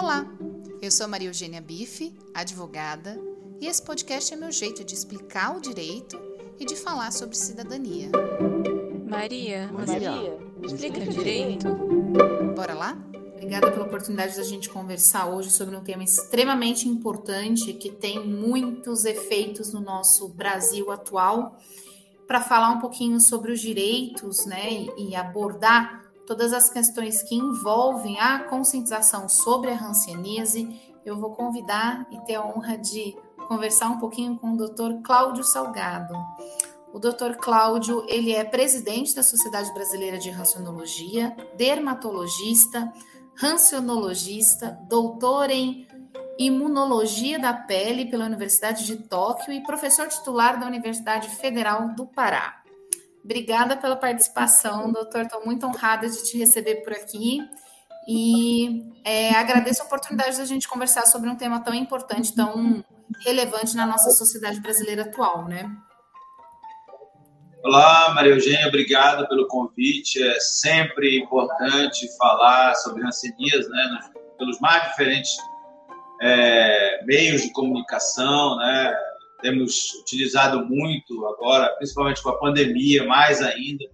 Olá, eu sou Maria Eugênia Bife, advogada, e esse podcast é meu jeito de explicar o direito e de falar sobre cidadania. Maria, Maria, explica direito. Bora lá? Obrigada pela oportunidade da gente conversar hoje sobre um tema extremamente importante que tem muitos efeitos no nosso Brasil atual. Para falar um pouquinho sobre os direitos, né, e abordar todas as questões que envolvem a conscientização sobre a hanseníase, eu vou convidar e ter a honra de conversar um pouquinho com o Dr. Cláudio Salgado. O Dr. Cláudio, ele é presidente da Sociedade Brasileira de Rancionologia, dermatologista, rancionologista, doutor em imunologia da pele pela Universidade de Tóquio e professor titular da Universidade Federal do Pará. Obrigada pela participação, doutor. Estou muito honrada de te receber por aqui. E é, agradeço a oportunidade da gente conversar sobre um tema tão importante, tão relevante na nossa sociedade brasileira atual, né? Olá, Maria Eugênia, obrigado pelo convite. É sempre importante falar sobre rancenias, né, pelos mais diferentes é, meios de comunicação, né, temos utilizado muito agora, principalmente com a pandemia, mais ainda,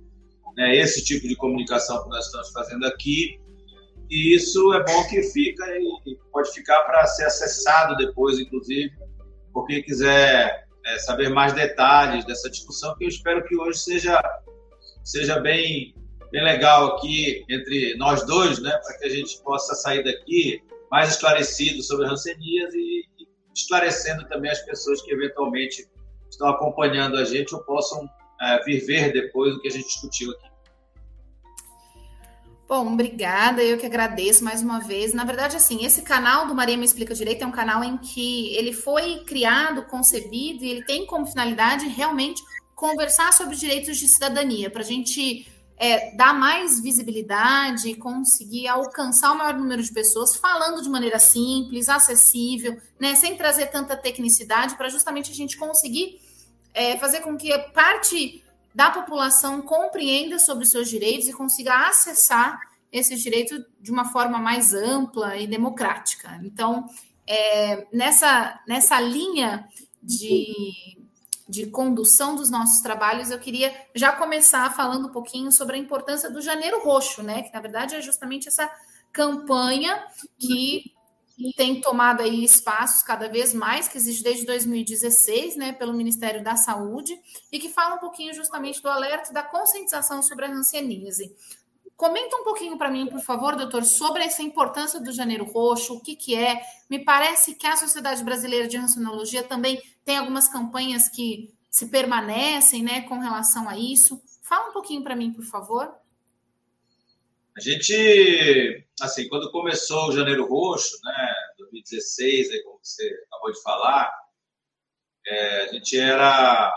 né, esse tipo de comunicação que nós estamos fazendo aqui. E isso é bom que fica e pode ficar para ser acessado depois, inclusive, por quem quiser é, saber mais detalhes dessa discussão, que eu espero que hoje seja, seja bem, bem legal aqui entre nós dois, né, para que a gente possa sair daqui mais esclarecido sobre rancenias e esclarecendo também as pessoas que eventualmente estão acompanhando a gente ou possam é, depois o que a gente discutiu aqui. Bom, obrigada. Eu que agradeço mais uma vez. Na verdade, assim, esse canal do Maria Me Explica Direito é um canal em que ele foi criado, concebido e ele tem como finalidade realmente conversar sobre direitos de cidadania, para a gente é, dar mais visibilidade e conseguir alcançar o maior número de pessoas falando de maneira simples, acessível, né, sem trazer tanta tecnicidade, para justamente a gente conseguir é, fazer com que parte da população compreenda sobre os seus direitos e consiga acessar esses direitos de uma forma mais ampla e democrática. Então, é, nessa, nessa linha de de condução dos nossos trabalhos, eu queria já começar falando um pouquinho sobre a importância do Janeiro Roxo, né? Que na verdade é justamente essa campanha que tem tomado aí espaços cada vez mais, que existe desde 2016, né, pelo Ministério da Saúde, e que fala um pouquinho justamente do alerta da conscientização sobre a hanseníase. Comenta um pouquinho para mim, por favor, doutor, sobre essa importância do Janeiro Roxo, o que, que é. Me parece que a Sociedade Brasileira de Rancenologia também tem algumas campanhas que se permanecem né, com relação a isso. Fala um pouquinho para mim, por favor. A gente, assim, quando começou o Janeiro Roxo, né, 2016, aí, como você acabou de falar, é, a gente era,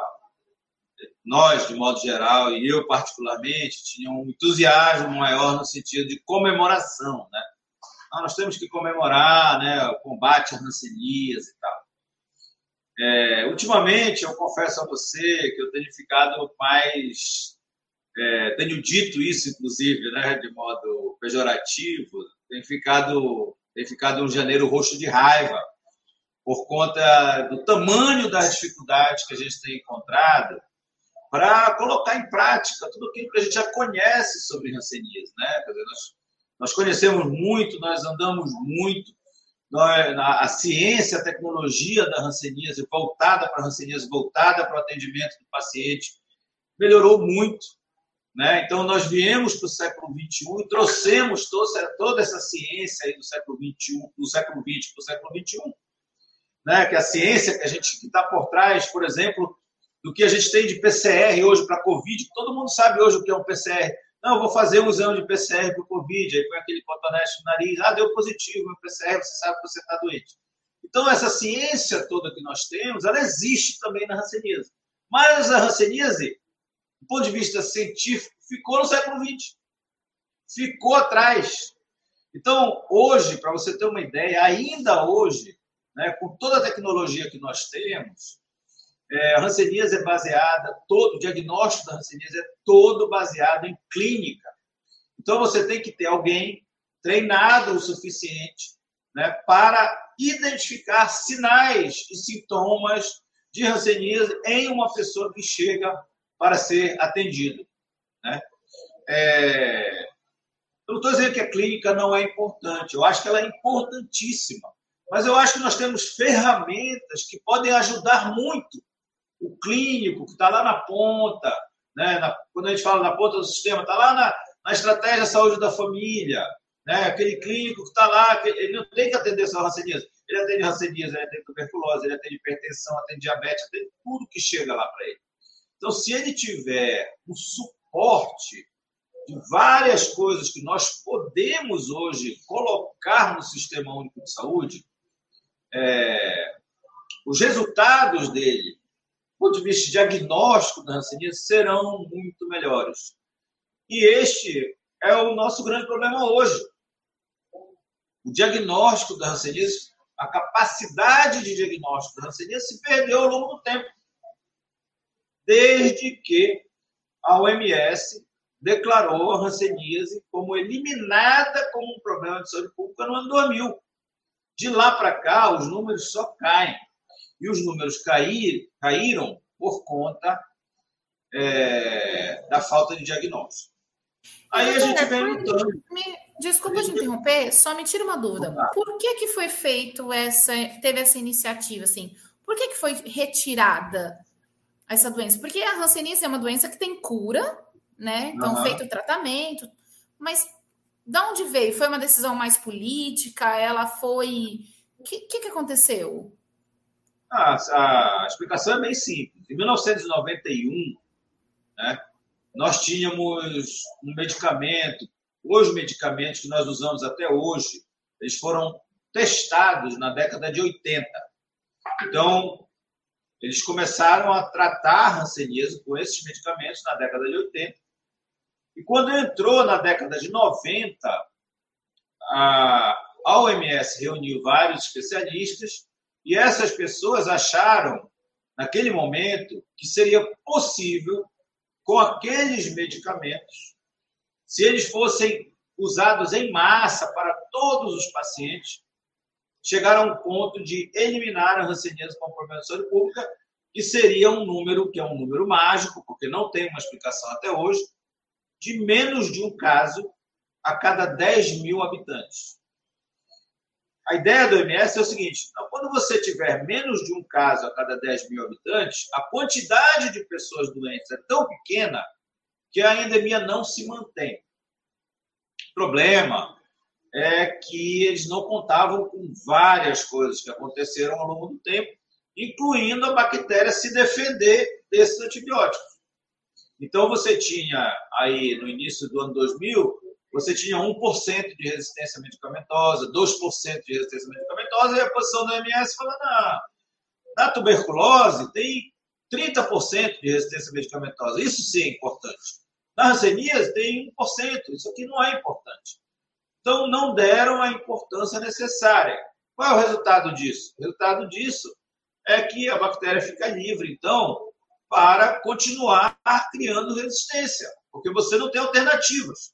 nós, de modo geral, e eu particularmente, tinha um entusiasmo maior no sentido de comemoração, né? Ah, nós temos que comemorar né, o combate à rancenias e tal. É, ultimamente, eu confesso a você que eu tenho ficado mais. É, tenho dito isso, inclusive, né, de modo pejorativo, tem ficado, tem ficado um janeiro roxo de raiva por conta do tamanho das dificuldades que a gente tem encontrado para colocar em prática tudo aquilo que a gente já conhece sobre rancenias. Né? Nós, nós conhecemos muito, nós andamos muito, a ciência, a tecnologia da hanseníase, voltada para a hanseníase, voltada para o atendimento do paciente, melhorou muito. Né? Então, nós viemos para o século XXI e trouxemos toda essa ciência do século do século XX para o século XXI. Né? Que a ciência que a gente está por trás, por exemplo, do que a gente tem de PCR hoje para Covid, todo mundo sabe hoje o que é um PCR. Não, vou fazer um exame de PCR para o Covid, aí põe aquele cotonete no nariz, ah, deu positivo meu PCR, você sabe que você está doente. Então, essa ciência toda que nós temos, ela existe também na ranceníase. Mas a ranceníase, do ponto de vista científico, ficou no século XX. Ficou atrás. Então, hoje, para você ter uma ideia, ainda hoje, né, com toda a tecnologia que nós temos, é, hanseníase é baseada, todo o diagnóstico da hanseníase é todo baseado em clínica. Então, você tem que ter alguém treinado o suficiente né, para identificar sinais e sintomas de hanseníase em uma pessoa que chega para ser atendido. Né? É... Eu não estou dizendo que a clínica não é importante, eu acho que ela é importantíssima, mas eu acho que nós temos ferramentas que podem ajudar muito o clínico que está lá na ponta, né? Na, quando a gente fala na ponta do sistema, está lá na, na estratégia de saúde da família, né? aquele clínico que está lá, que, ele não tem que atender só ranceníase, ele atende ranceníase, ele atende tuberculose, ele atende hipertensão, atende diabetes, atende tudo que chega lá para ele. Então, se ele tiver um suporte de várias coisas que nós podemos hoje colocar no Sistema Único de Saúde, é, os resultados dele, ponto de vista diagnóstico da hanseníase, serão muito melhores. E este é o nosso grande problema hoje. O diagnóstico da hanseníase, a capacidade de diagnóstico da hanseníase se perdeu ao longo do tempo. Desde que a OMS declarou a hanseníase como eliminada como um problema de saúde pública no ano 2000. De lá para cá, os números só caem. E os números cair, caíram por conta é, da falta de diagnóstico. Aí a gente vem lutando. Desculpa te interromper, só me tira uma dúvida. Por que, que foi feito essa, teve essa iniciativa assim? Por que, que foi retirada essa doença? Porque a hanseníase é uma doença que tem cura, né? Então, uhum. feito o tratamento, mas de onde veio? Foi uma decisão mais política? Ela foi. O que, que, que, aconteceu? Ah, a explicação é bem simples. Em 1991, né, nós tínhamos um medicamento, os medicamentos que nós usamos até hoje, eles foram testados na década de 80. Então, eles começaram a tratar a hanseníase com esses medicamentos na década de 80 e quando entrou na década de 90, a OMS reuniu vários especialistas e essas pessoas acharam, naquele momento, que seria possível, com aqueles medicamentos, se eles fossem usados em massa para todos os pacientes, chegar a um ponto de eliminar a hanseníase como problema de saúde pública, que seria um número que é um número mágico, porque não tem uma explicação até hoje, de menos de um caso a cada 10 mil habitantes. A ideia do OMS é o seguinte: então, quando você tiver menos de um caso a cada 10 mil habitantes, a quantidade de pessoas doentes é tão pequena que a endemia não se mantém. O problema é que eles não contavam com várias coisas que aconteceram ao longo do tempo, incluindo a bactéria se defender desses antibióticos. Então, você tinha aí no início do ano 2000, você tinha 1% de resistência medicamentosa, 2% de resistência medicamentosa, e a posição da OMS falando, na tuberculose tem 30% de resistência medicamentosa. Isso sim é importante. Na hanseníase tem 1%. Isso aqui não é importante. Então, não deram a importância necessária. Qual é o resultado disso? O resultado disso é que a bactéria fica livre. Então, para continuar criando resistência, porque você não tem alternativas.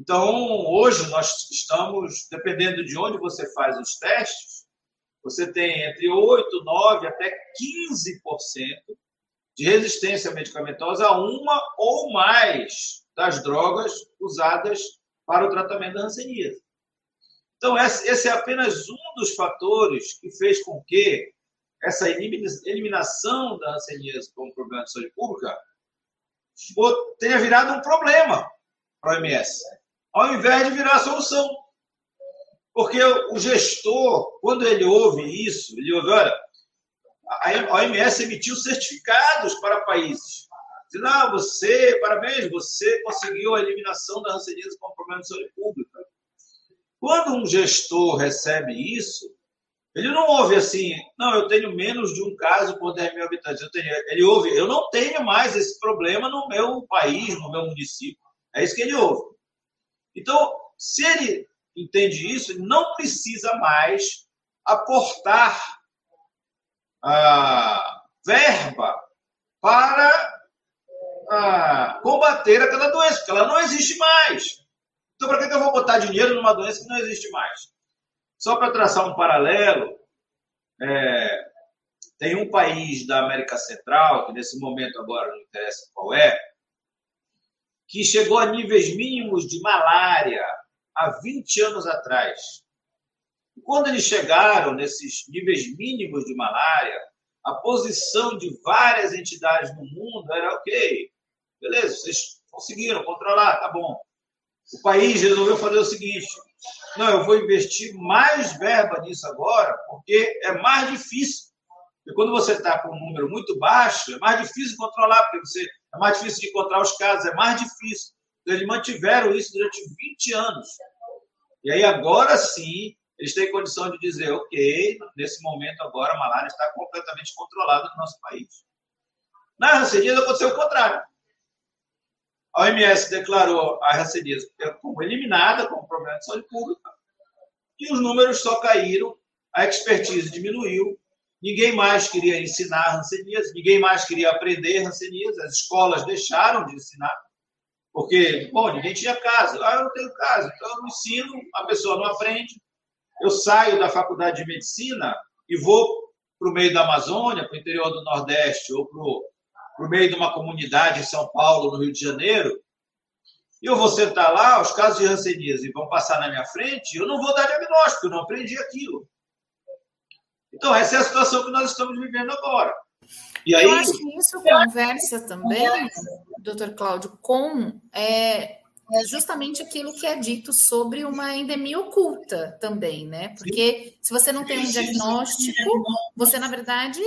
Então, hoje nós estamos, dependendo de onde você faz os testes, você tem entre 8, 9 até 15% de resistência medicamentosa a uma ou mais das drogas usadas para o tratamento da hanseníase. Então, esse é apenas um dos fatores que fez com que essa eliminação da hanseníase como problema de saúde pública tenha virado um problema para a OMS, ao invés de virar a solução. Porque o gestor, quando ele ouve isso, ele ouve, olha, a OMS emitiu certificados para países. Dizendo, ah, você, parabéns, você conseguiu a eliminação da hanseníase como problema de saúde pública. Quando um gestor recebe isso, ele não ouve assim, não, eu tenho menos de um caso por 10 mil habitantes. Ele ouve, eu não tenho mais esse problema no meu país, no meu município. É isso que ele ouve. Então, se ele entende isso, ele não precisa mais aportar a verba para a, combater aquela doença, porque ela não existe mais. Então, para que eu vou botar dinheiro numa doença que não existe mais? Só para traçar um paralelo, é, tem um país da América Central, que nesse momento agora não interessa qual é, que chegou a níveis mínimos de malária há 20 anos atrás. Quando eles chegaram nesses níveis mínimos de malária, a posição de várias entidades no mundo era ok, beleza, vocês conseguiram controlar, tá bom. O país resolveu fazer o seguinte: não, eu vou investir mais verba nisso agora, porque é mais difícil. Porque quando você está com um número muito baixo, é mais difícil controlar, porque você, é mais difícil de encontrar os casos, é mais difícil. Então, eles mantiveram isso durante 20 anos. E aí, agora sim, eles têm condição de dizer, ok, nesse momento agora a malária está completamente controlada no nosso país. Na hanseníase aconteceu o contrário. A OMS declarou a hanseníase como eliminada, como problema de saúde pública, e os números só caíram, a expertise diminuiu, ninguém mais queria ensinar hanseníase, ninguém mais queria aprender hanseníase, as escolas deixaram de ensinar, porque, bom, ninguém tinha casa. Ah, eu não tenho casa, então eu não ensino, a pessoa não aprende, eu saio da faculdade de medicina e vou para o meio da Amazônia, para o interior do Nordeste, ou para o meio de uma comunidade em São Paulo, no Rio de Janeiro, e eu vou sentar lá, os casos de hanseníase vão passar na minha frente, eu não vou dar diagnóstico, eu não aprendi aquilo. Então, essa é a situação que nós estamos vivendo agora. E aí, eu acho que isso conversa também, doutor Cláudio, com é, é justamente aquilo que é dito sobre uma endemia oculta também, né? Porque se você não tem um diagnóstico, você, na verdade,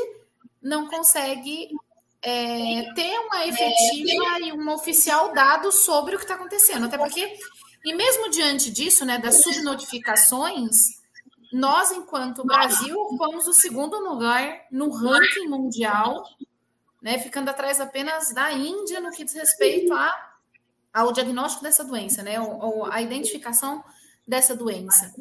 não consegue é, ter uma efetiva e um oficial dado sobre o que está acontecendo. Até porque, e mesmo diante disso, né, das subnotificações, nós, enquanto Brasil, fomos o segundo lugar no ranking mundial, né, ficando atrás apenas da Índia no que diz respeito a ao diagnóstico dessa doença, né? Ou, ou a identificação dessa doença.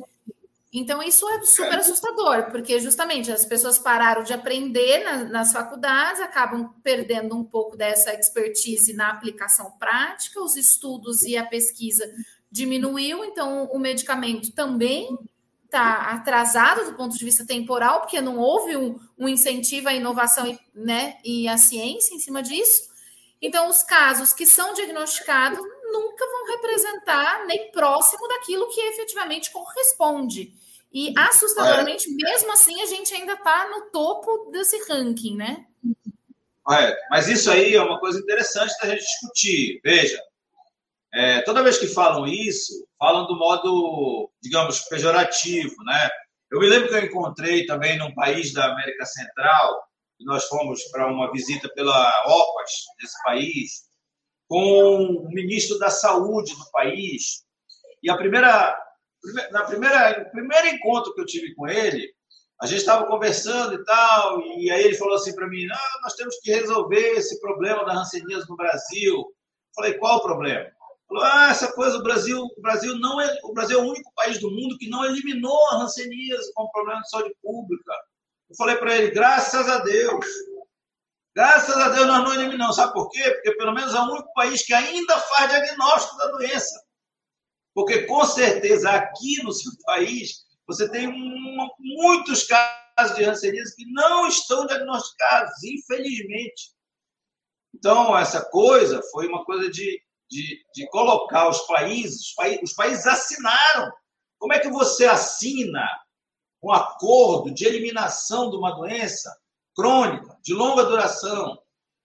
Então, isso é super assustador, porque justamente as pessoas pararam de aprender na, nas faculdades, acabam perdendo um pouco dessa expertise na aplicação prática, os estudos e a pesquisa diminuiu, então o medicamento também está atrasado do ponto de vista temporal, porque não houve um, um incentivo à inovação e, né, e à ciência em cima disso. Então, os casos que são diagnosticados nunca vão representar nem próximo daquilo que efetivamente corresponde. E assustadoramente, é. mesmo assim, a gente ainda está no topo desse ranking, né? É, mas isso aí é uma coisa interessante da gente discutir. Veja, é, toda vez que falam isso, falam do modo, digamos, pejorativo, né? Eu me lembro que eu encontrei também num país da América Central nós fomos para uma visita pela OPAS desse país, com o ministro da Saúde do país. E a primeira, na primeira, no primeiro encontro que eu tive com ele, a gente estava conversando e tal, e aí ele falou assim para mim: ah, nós temos que resolver esse problema da rancenias no Brasil. Eu falei: qual o problema? Falou: ah, essa coisa, o Brasil, o Brasil não é, o Brasil é o único país do mundo que não eliminou a rancenias como problema de saúde pública. Eu falei para ele, graças a Deus. Graças a Deus nós não eliminamos. Sabe por quê? Porque pelo menos é o único país que ainda faz diagnóstico da doença. Porque com certeza aqui no seu país você tem muitos casos de ranceníase que não estão diagnosticados, infelizmente. Então, essa coisa foi uma coisa de, de, de colocar os países, os países, assinaram. Como é que você assina um acordo de eliminação de uma doença crônica, de longa duração,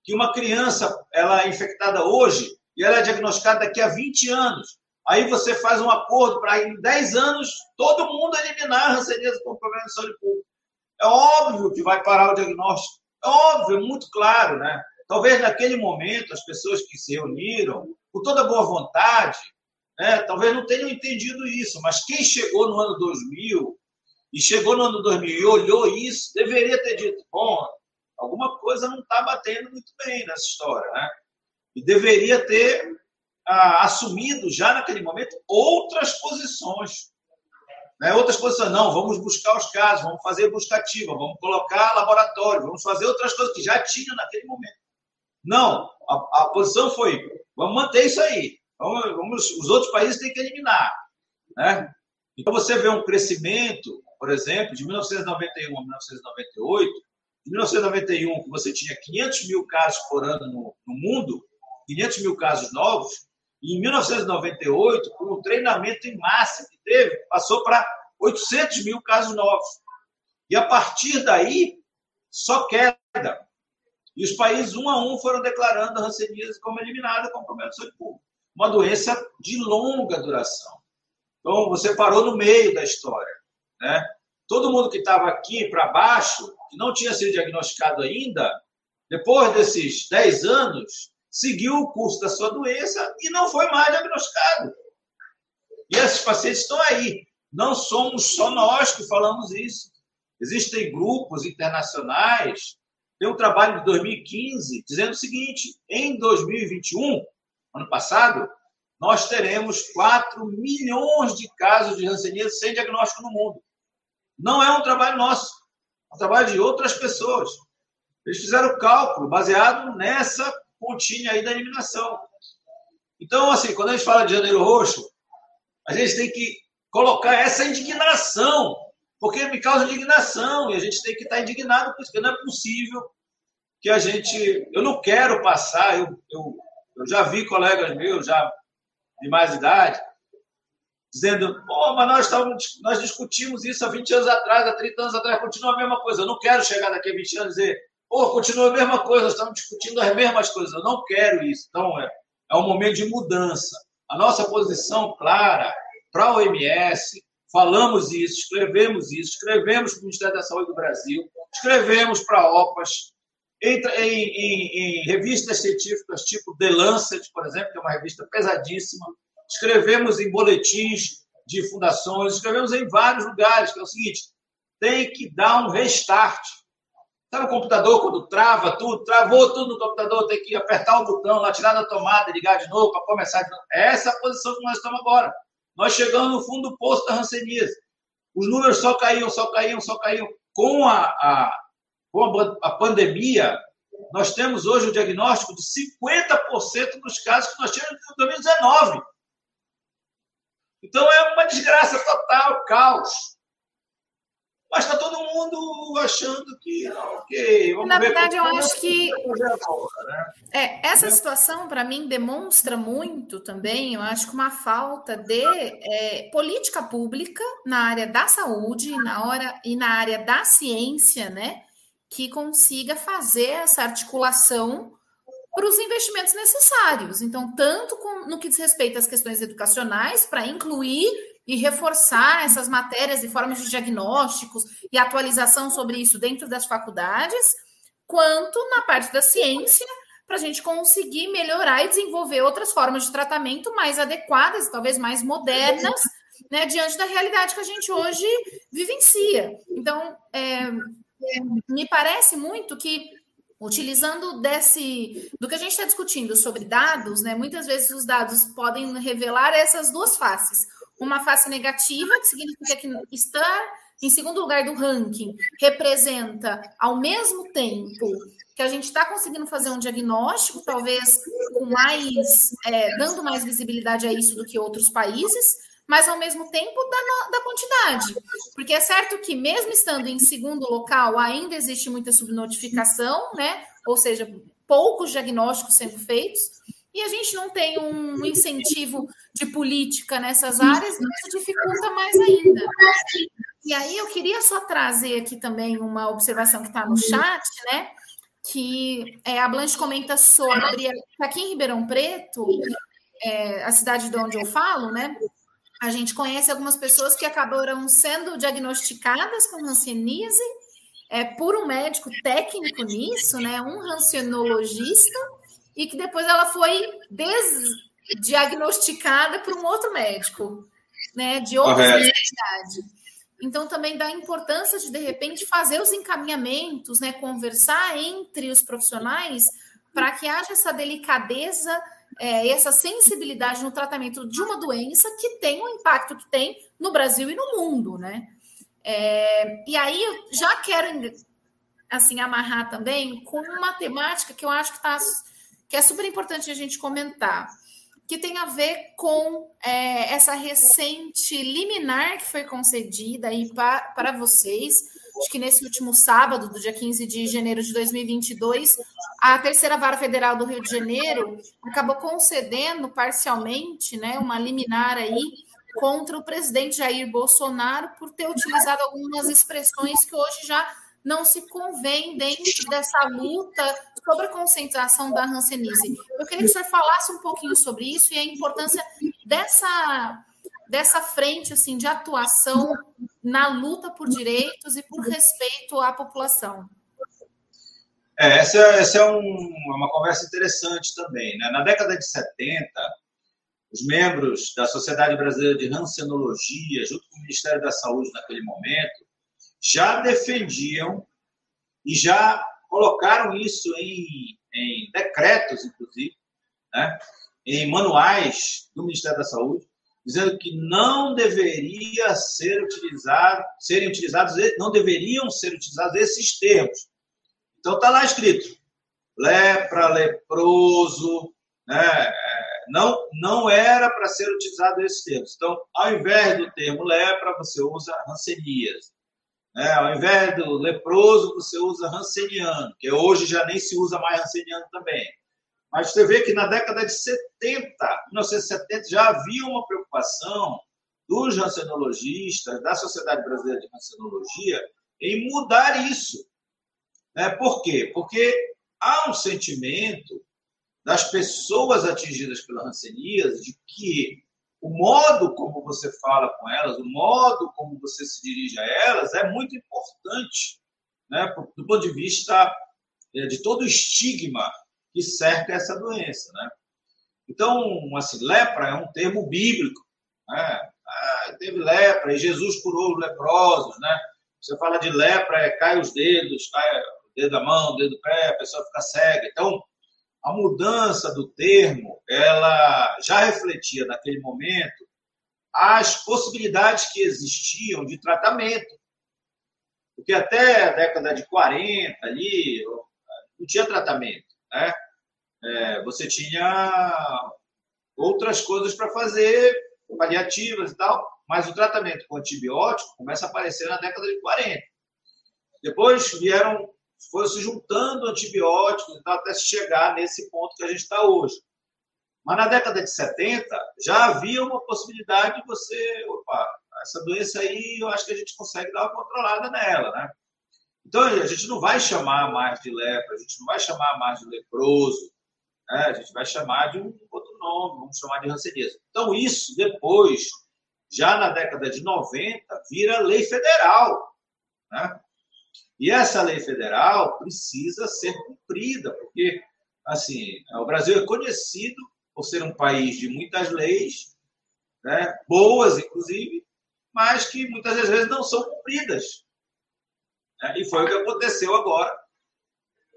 que uma criança ela é infectada hoje e ela é diagnosticada daqui a 20 anos. Aí você faz um acordo para em 10 anos todo mundo eliminar a hanseníase como problema de saúde pública. É óbvio que vai parar o diagnóstico. É óbvio, é muito claro, né? Talvez naquele momento as pessoas que se reuniram, com toda boa vontade, né, talvez não tenham entendido isso, mas quem chegou no ano 2000 e chegou no ano 2000 e olhou isso, deveria ter dito: bom, alguma coisa não está batendo muito bem nessa história, né? E deveria ter ah, assumido já naquele momento outras posições. Né? Outras posições, não, vamos buscar os casos, vamos fazer buscativa, vamos colocar laboratório, vamos fazer outras coisas que já tinham naquele momento. Não, a, a posição foi: vamos manter isso aí, vamos, vamos, os outros países têm que eliminar. Né? Então, você vê um crescimento, por exemplo, de 1991 a 1998, em 1991, que você tinha 500 mil casos por ano no, no mundo, 500 mil casos novos, e em 1998, com o treinamento em massa que teve, passou para 800 mil casos novos. E a partir daí, só queda. E os países, um a um, foram declarando a hanseníase como eliminada problema de saúde pública. Uma doença de longa duração. Então, você parou no meio da história. Né? Todo mundo que estava aqui para baixo, que não tinha sido diagnosticado ainda, depois desses 10 anos, seguiu o curso da sua doença e não foi mais diagnosticado. E esses pacientes estão aí. Não somos só nós que falamos isso. Existem grupos internacionais. Tem um trabalho de 2015 dizendo o seguinte: em 2021, ano passado, nós teremos 4 milhões de casos de hanseníase sem diagnóstico no mundo. Não é um trabalho nosso, é um trabalho de outras pessoas. Eles fizeram o cálculo baseado nessa continha aí da eliminação. Então, assim, quando a gente fala de janeiro roxo, a gente tem que colocar essa indignação, porque me causa indignação e a gente tem que estar indignado com isso, porque não é possível que a gente. Eu não quero passar, eu, eu, eu já vi colegas meus, já de mais idade, dizendo, oh, mas nós, estamos, nós discutimos isso há 20 anos atrás, há 30 anos atrás, continua a mesma coisa. Eu não quero chegar daqui a 20 anos e dizer, oh, continua a mesma coisa, nós estamos discutindo as mesmas coisas. Eu não quero isso. Então, é, é um momento de mudança. A nossa posição clara para a OMS, falamos isso, escrevemos isso, escrevemos para o Ministério da Saúde do Brasil, escrevemos para a OPAS, em, em, em, revistas científicas tipo The Lancet, por exemplo, que é uma revista pesadíssima. Escrevemos em boletins de fundações, escrevemos em vários lugares, que é o seguinte: tem que dar um restart. Sabe o computador quando trava tudo, travou tudo no computador, tem que apertar o botão lá, tirar da tomada, ligar de novo para começar de novo. É essa a posição que nós estamos agora. Nós chegamos no fundo do poço da ranceníase. Os números só caíam, só caíam, só caíam. Com a, a com a pandemia, nós temos hoje o diagnóstico de 50% dos casos que nós tínhamos em 2019. Então é uma desgraça total, caos. Mas está todo mundo achando que, ok, vamos Na verdade, eu acho que né? é, essa situação, para mim, demonstra muito também, eu acho que uma falta de é, política pública na área da saúde na hora, e na área da ciência, né? que consiga fazer essa articulação para os investimentos necessários. Então, tanto com, no que diz respeito às questões educacionais, para incluir e reforçar essas matérias e formas de diagnósticos e atualização sobre isso dentro das faculdades, quanto na parte da ciência, para a gente conseguir melhorar e desenvolver outras formas de tratamento mais adequadas, talvez mais modernas, né, diante da realidade que a gente hoje vivencia. Então, é, me parece muito que utilizando desse do que a gente está discutindo sobre dados, né? Muitas vezes os dados podem revelar essas duas faces. Uma face negativa, que significa que estar em segundo lugar do ranking representa, ao mesmo tempo que a gente está conseguindo fazer um diagnóstico, talvez com mais, é, dando mais visibilidade a isso do que outros países, mas ao mesmo tempo da, da quantidade. Porque é certo que, mesmo estando em segundo local, ainda existe muita subnotificação, né? Ou seja, poucos diagnósticos sendo feitos, e a gente não tem um incentivo de política nessas áreas, isso dificulta mais ainda. E aí eu queria só trazer aqui também uma observação que está no chat, né? Que é, a Blanche comenta sobre aqui em Ribeirão Preto, é, a cidade de onde eu falo, né? A gente conhece algumas pessoas que acabaram sendo diagnosticadas com hanseníase é, por um médico técnico nisso, né, um rancenologista, e que depois ela foi desdiagnosticada por um outro médico, né, de outra especialidade. Então, também dá importância de, de repente, fazer os encaminhamentos, né, conversar entre os profissionais para que haja essa delicadeza é, essa sensibilidade no tratamento de uma doença que tem o impacto que tem no Brasil e no mundo, né? É, e aí eu já quero assim amarrar também com uma temática que eu acho que, tá, que é super importante a gente comentar. que tem a ver com é, essa recente liminar que foi concedida aí para, vocês. Acho que nesse último sábado, do dia 15 de janeiro de 2022, a Terceira Vara Federal do Rio de Janeiro acabou concedendo parcialmente né, uma liminar aí contra o presidente Jair Bolsonaro por ter utilizado algumas expressões que hoje já não se convém dentro dessa luta sobre a concentração da Hanseníase. Eu queria que o senhor falasse um pouquinho sobre isso e a importância dessa, dessa frente assim de atuação na luta por direitos e por respeito à população. É, essa, essa é um, uma conversa interessante também. Né? Na década de 70, os membros da Sociedade Brasileira de Hansenologia, junto com o Ministério da Saúde naquele momento, já defendiam e já colocaram isso em, em decretos, inclusive, né, em manuais do Ministério da Saúde, dizendo que não deveria ser utilizado, serem utilizados, não deveriam ser utilizados esses termos. Então está lá escrito lepra, leproso, né? não, não era para ser utilizado esses termos. Então, ao invés do termo lepra, você usa rancenias. É, ao invés do leproso, você usa ranceniano, que hoje já nem se usa mais ranceniano também. Mas você vê que na década de 70, 1970, já havia uma preocupação dos rancenologistas, da Sociedade Brasileira de Rancenologia, em mudar isso. É, por quê? Porque há um sentimento das pessoas atingidas pela ranceníase de que o modo como você fala com elas, o modo como você se dirige a elas é muito importante, né, do ponto de vista é, de todo o estigma que cerca essa doença, né? Então, assim, lepra é um termo bíblico, né? Ah, teve lepra e Jesus curou os leprosos, né? Você fala de lepra, é cai os dedos, cai o dedo da mão, o dedo do pé, a pessoa fica cega. Então, a mudança do termo, ela já refletia naquele momento as possibilidades que existiam de tratamento. Porque até a década de 40 ali não tinha tratamento, né? É, você tinha outras coisas para fazer, paliativas e tal, mas o tratamento com antibiótico começa a aparecer na década de 40. Depois vieram foi se juntando antibióticos até chegar nesse ponto que a gente está hoje. Mas na década de 70 já havia uma possibilidade de você, opa, essa doença aí eu acho que a gente consegue dar uma controlada nela, né? Então a gente não vai chamar mais de lepra, a gente não vai chamar mais de leproso, né? a gente vai chamar de um outro nome, vamos chamar de ranceníase. Então isso depois, já na década de 90, vira lei federal, né? E essa lei federal precisa ser cumprida, porque assim, o Brasil é conhecido por ser um país de muitas leis, né, boas inclusive, mas que muitas vezes não são cumpridas. Né? E foi o que aconteceu agora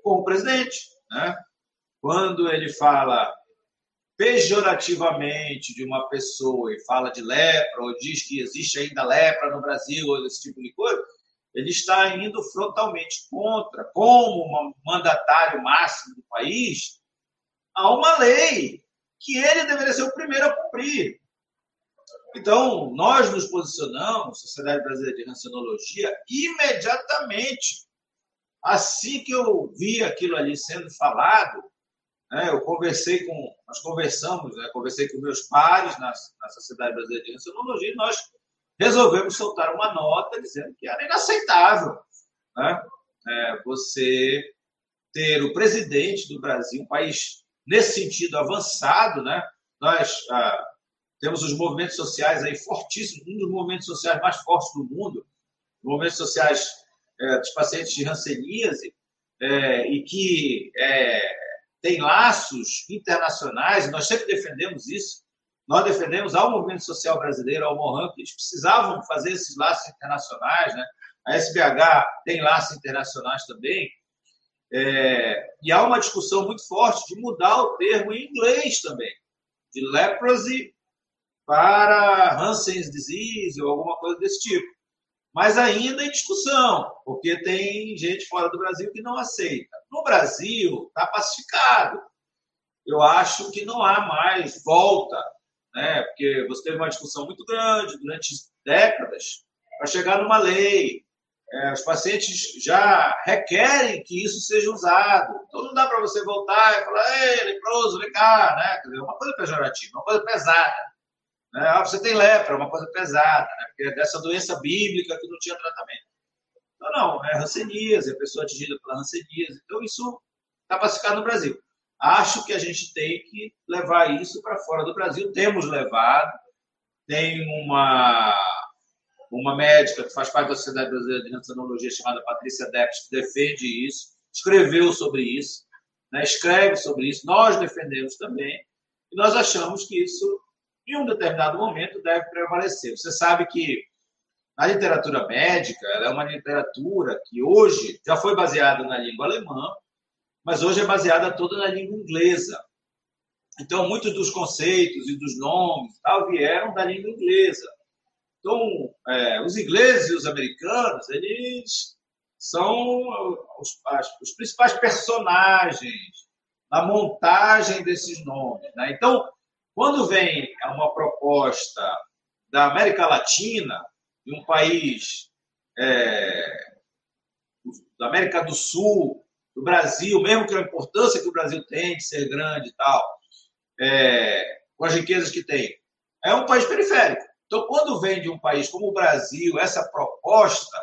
com o presidente. Né? Quando ele fala pejorativamente de uma pessoa e fala de lepra, ou diz que existe ainda lepra no Brasil, ou esse tipo de coisa, ele está indo frontalmente contra, como mandatário máximo do país, a uma lei que ele deveria ser o primeiro a cumprir. Então, nós nos posicionamos, Sociedade Brasileira de Rancenologia, imediatamente. Assim que eu vi aquilo ali sendo falado, né, eu conversei com, nós conversamos, né, conversei com meus pares na, na Sociedade Brasileira de Rancenologia, e nós resolvemos soltar uma nota dizendo que era inaceitável né? é, você ter o presidente do Brasil, um país nesse sentido avançado, né? nós ah, temos os movimentos sociais aí fortíssimos, um dos movimentos sociais mais fortes do mundo, movimentos sociais é, dos pacientes de ranceníase, é, e que é, tem laços internacionais, nós sempre defendemos isso, nós defendemos ao movimento social brasileiro, ao Mohan, que eles precisavam fazer esses laços internacionais, né? A SBH tem laços internacionais também. É, e há uma discussão muito forte de mudar o termo em inglês também, de leprosy para Hansen's disease ou alguma coisa desse tipo. Mas ainda em discussão, porque tem gente fora do Brasil que não aceita. No Brasil, está pacificado. eu acho que não há mais volta, né? porque você teve uma discussão muito grande durante décadas para chegar numa lei. É, os pacientes já requerem que isso seja usado. Então não dá para você voltar e falar, ei, leproso, vem cá, né? Quer dizer, uma coisa pejorativa, uma coisa pesada. Né? Ah, você tem lepra, uma coisa pesada, né? porque é dessa doença bíblica que não tinha tratamento. Não, não, é hanseníase, a pessoa atingida pela hanseníase. Então isso está pacificado no Brasil. Acho que a gente tem que levar isso para fora do Brasil. Temos levado. Tem uma, uma médica que faz parte da Sociedade Brasileira de Rancenologia, chamada Patrícia Deps, que defende isso, escreveu sobre isso, né? escreve sobre isso. Nós defendemos também. E nós achamos que isso, em um determinado momento, deve prevalecer. Você sabe que a literatura médica é uma literatura que hoje já foi baseada na língua alemã, mas hoje é baseada toda na língua inglesa. Então, muitos dos conceitos e dos nomes tal, vieram da língua inglesa. Então, é, os ingleses e os americanos, eles são os, as, os principais personagens na montagem desses nomes. Né? Então, quando vem uma proposta da América Latina, de um país é, da América do Sul, do Brasil, mesmo que a importância que o Brasil tem de ser grande e tal, é, com as riquezas que tem, é um país periférico. Então, quando vem de um país como o Brasil essa proposta,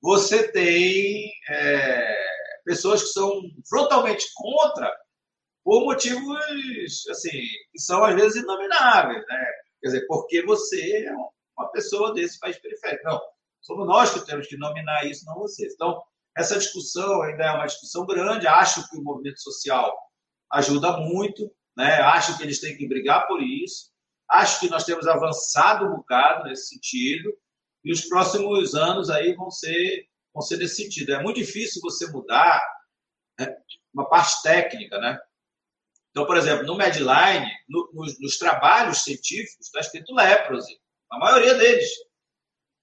você tem é, pessoas que são frontalmente contra por motivos assim que são às vezes inomináveis, né? Quer dizer, porque você é uma pessoa desse país periférico. Não, somos nós que temos que nominar isso, não vocês. Então, essa discussão ainda é uma discussão grande. Acho que o movimento social ajuda muito, né? acho que eles têm que brigar por isso. Acho que nós temos avançado um bocado nesse sentido e os próximos anos aí vão ser, vão ser nesse sentido. É muito difícil você mudar né, uma parte técnica, né? Então, por exemplo, no Medline, no, nos, nos, trabalhos científicos, está escrito leprose, a maioria deles.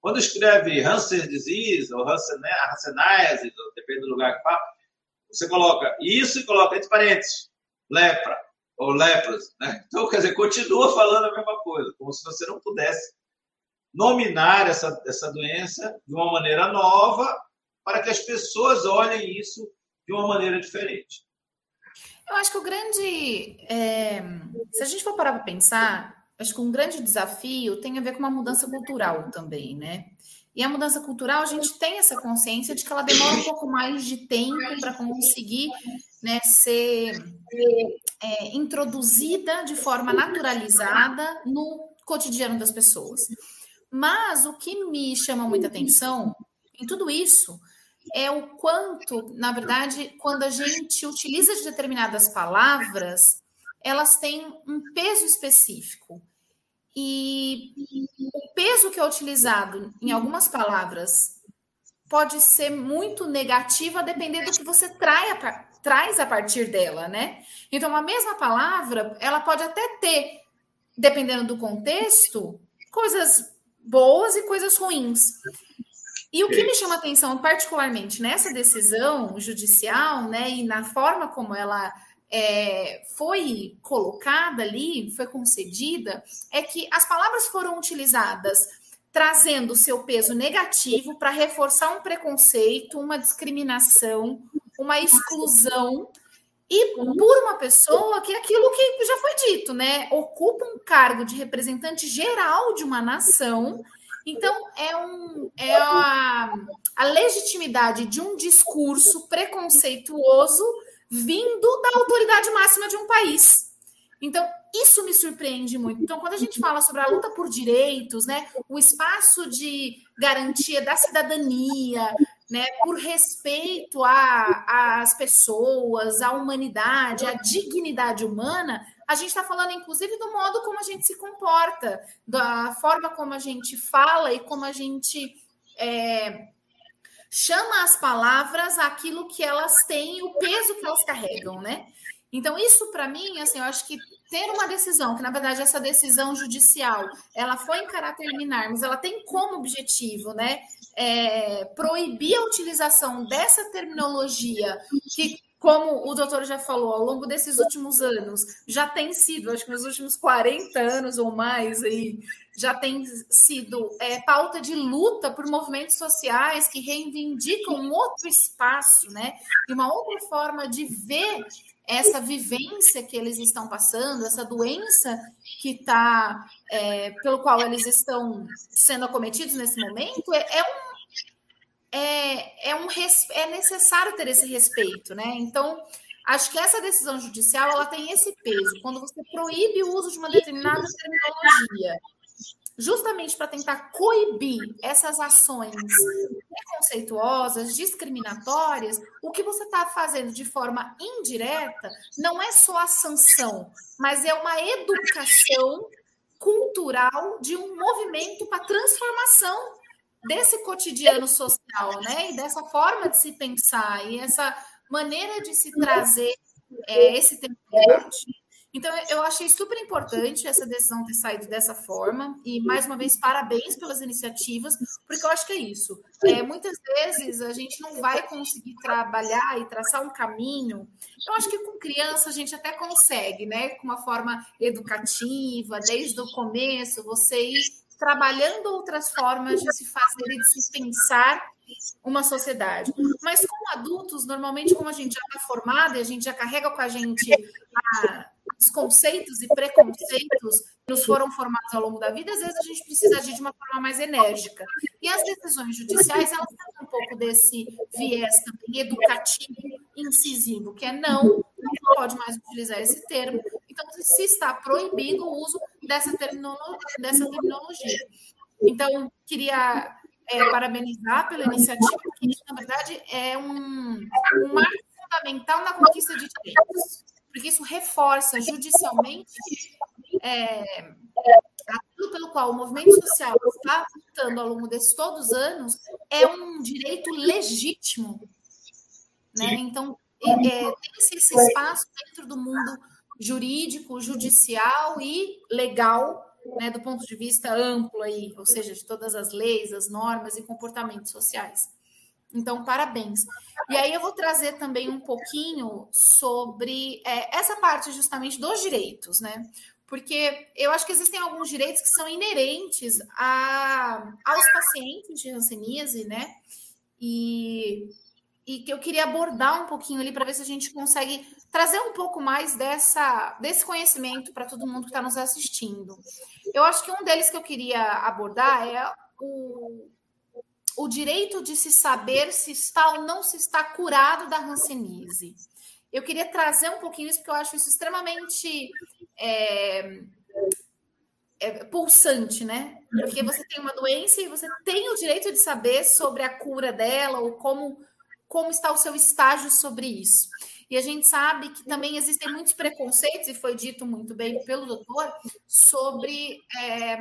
Quando escreve Hansen disease ou Hanseníase, depende do lugar que fala, você coloca isso e coloca entre parênteses, lepra ou lepros. Né? Então, quer dizer, continua falando a mesma coisa, como se você não pudesse nominar essa, essa doença de uma maneira nova para que as pessoas olhem isso de uma maneira diferente. Eu acho que o grande. É, se a gente for parar para pensar, acho que um grande desafio tem a ver com uma mudança cultural também, né? E a mudança cultural, a gente tem essa consciência de que ela demora um pouco mais de tempo para conseguir né, ser é, introduzida de forma naturalizada no cotidiano das pessoas. Mas o que me chama muita atenção em tudo isso é o quanto, na verdade, quando a gente utiliza de determinadas palavras, elas têm um peso específico. E o peso que é utilizado em algumas palavras pode ser muito negativo a depender do que você trai a, traz a partir dela, né? Então, a mesma palavra, ela pode até ter, dependendo do contexto, coisas boas e coisas ruins. E o que me chama atenção, particularmente nessa decisão judicial, né, e na forma como ela é, foi colocada ali, foi concedida, é que as palavras foram utilizadas trazendo seu peso negativo para reforçar um preconceito, uma discriminação, uma exclusão e por uma pessoa que é aquilo que já foi dito, né? Ocupa um cargo de representante geral de uma nação. Então, é, um, é a, a legitimidade de um discurso preconceituoso vindo da autoridade máxima de um país. Então, isso me surpreende muito. Então, quando a gente fala sobre a luta por direitos, né, o espaço de garantia da cidadania, né, por respeito às pessoas, à humanidade, à dignidade humana, a gente está falando, inclusive, do modo como a gente se comporta, da forma como a gente fala e como a gente é, chama as palavras aquilo que elas têm, o peso que elas carregam, né? Então, isso para mim, assim, eu acho que ter uma decisão, que na verdade essa decisão judicial, ela foi em caráter liminar, mas ela tem como objetivo, né, é, proibir a utilização dessa terminologia que como o doutor já falou, ao longo desses últimos anos, já tem sido, acho que nos últimos 40 anos ou mais aí, já tem sido é, pauta de luta por movimentos sociais que reivindicam um outro espaço, né? E uma outra forma de ver essa vivência que eles estão passando, essa doença que está, é, pelo qual eles estão sendo acometidos nesse momento, é, é um é, é, um, é necessário ter esse respeito, né? Então, acho que essa decisão judicial ela tem esse peso. Quando você proíbe o uso de uma determinada terminologia, justamente para tentar coibir essas ações preconceituosas, discriminatórias, o que você está fazendo de forma indireta não é só a sanção, mas é uma educação cultural de um movimento para transformação desse cotidiano social, né? E dessa forma de se pensar e essa maneira de se trazer é, esse debate. Então, eu achei super importante essa decisão ter saído dessa forma. E, mais uma vez, parabéns pelas iniciativas, porque eu acho que é isso. É, muitas vezes a gente não vai conseguir trabalhar e traçar um caminho. Eu acho que com criança a gente até consegue, né? Com uma forma educativa, desde o começo, você ir trabalhando outras formas de se fazer e de se pensar uma sociedade. Mas como adultos, normalmente, como a gente já está formado e a gente já carrega com a gente a, os conceitos e preconceitos que nos foram formados ao longo da vida, às vezes a gente precisa agir de uma forma mais enérgica. E as decisões judiciais, elas têm um pouco desse viés também educativo, incisivo, que é não, não pode mais utilizar esse termo, então, se está proibido o uso dessa, terminologia. Dessa terminologia. Então, queria é, parabenizar pela iniciativa, isso, na verdade, é um, um marco fundamental na conquista de direitos, porque isso reforça judicialmente é, aquilo pelo qual o movimento social está lutando ao longo desses todos os anos é um direito legítimo. Né? Então, é, tem esse, esse espaço dentro do mundo jurídico, judicial e legal, né, do ponto de vista amplo aí, ou seja, de todas as leis, as normas e comportamentos sociais. Então, parabéns. E aí eu vou trazer também um pouquinho sobre é, essa parte justamente dos direitos, né? Porque eu acho que existem alguns direitos que são inerentes a, aos pacientes de hanseníase, né? E, e que eu queria abordar um pouquinho ali para ver se a gente consegue trazer um pouco mais dessa, desse conhecimento para todo mundo que está nos assistindo. Eu acho que um deles que eu queria abordar é o, o direito de se saber se está ou não se está curado da hanseníase. Eu queria trazer um pouquinho isso, porque eu acho isso extremamente é, é, pulsante, né? Porque você tem uma doença e você tem o direito de saber sobre a cura dela ou como, como está o seu estágio sobre isso. E a gente sabe que também existem muitos preconceitos, e foi dito muito bem pelo doutor, sobre é,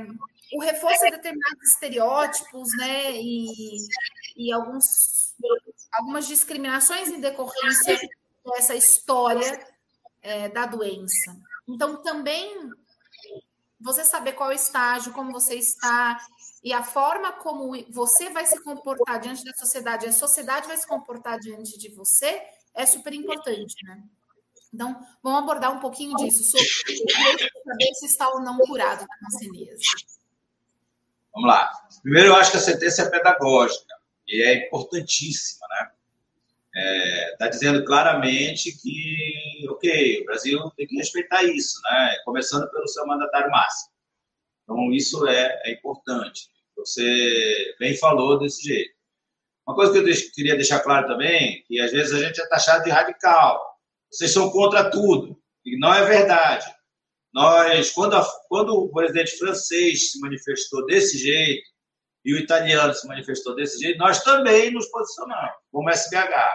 o reforço de determinados estereótipos, né? E, e alguns, algumas discriminações em decorrência dessa história é, da doença. Então, também você saber qual estágio, como você está, e a forma como você vai se comportar diante da sociedade, a sociedade vai se comportar diante de você, é super importante, né? Então, vamos abordar um pouquinho disso, sobre saber se está ou não curado da hanseníase. Vamos lá. Primeiro, eu acho que a sentença é pedagógica e é importantíssima, né? Está é, dizendo claramente que, ok, o Brasil tem que respeitar isso, né? Começando pelo seu mandatário máximo. Então, isso é, é importante. Você bem falou desse jeito. Uma coisa que eu queria deixar claro também, que às vezes a gente é taxado de radical. Vocês são contra tudo. E não é verdade. Nós, quando, a, quando o presidente francês se manifestou desse jeito e o italiano se manifestou desse jeito, nós também nos posicionamos, como SBH.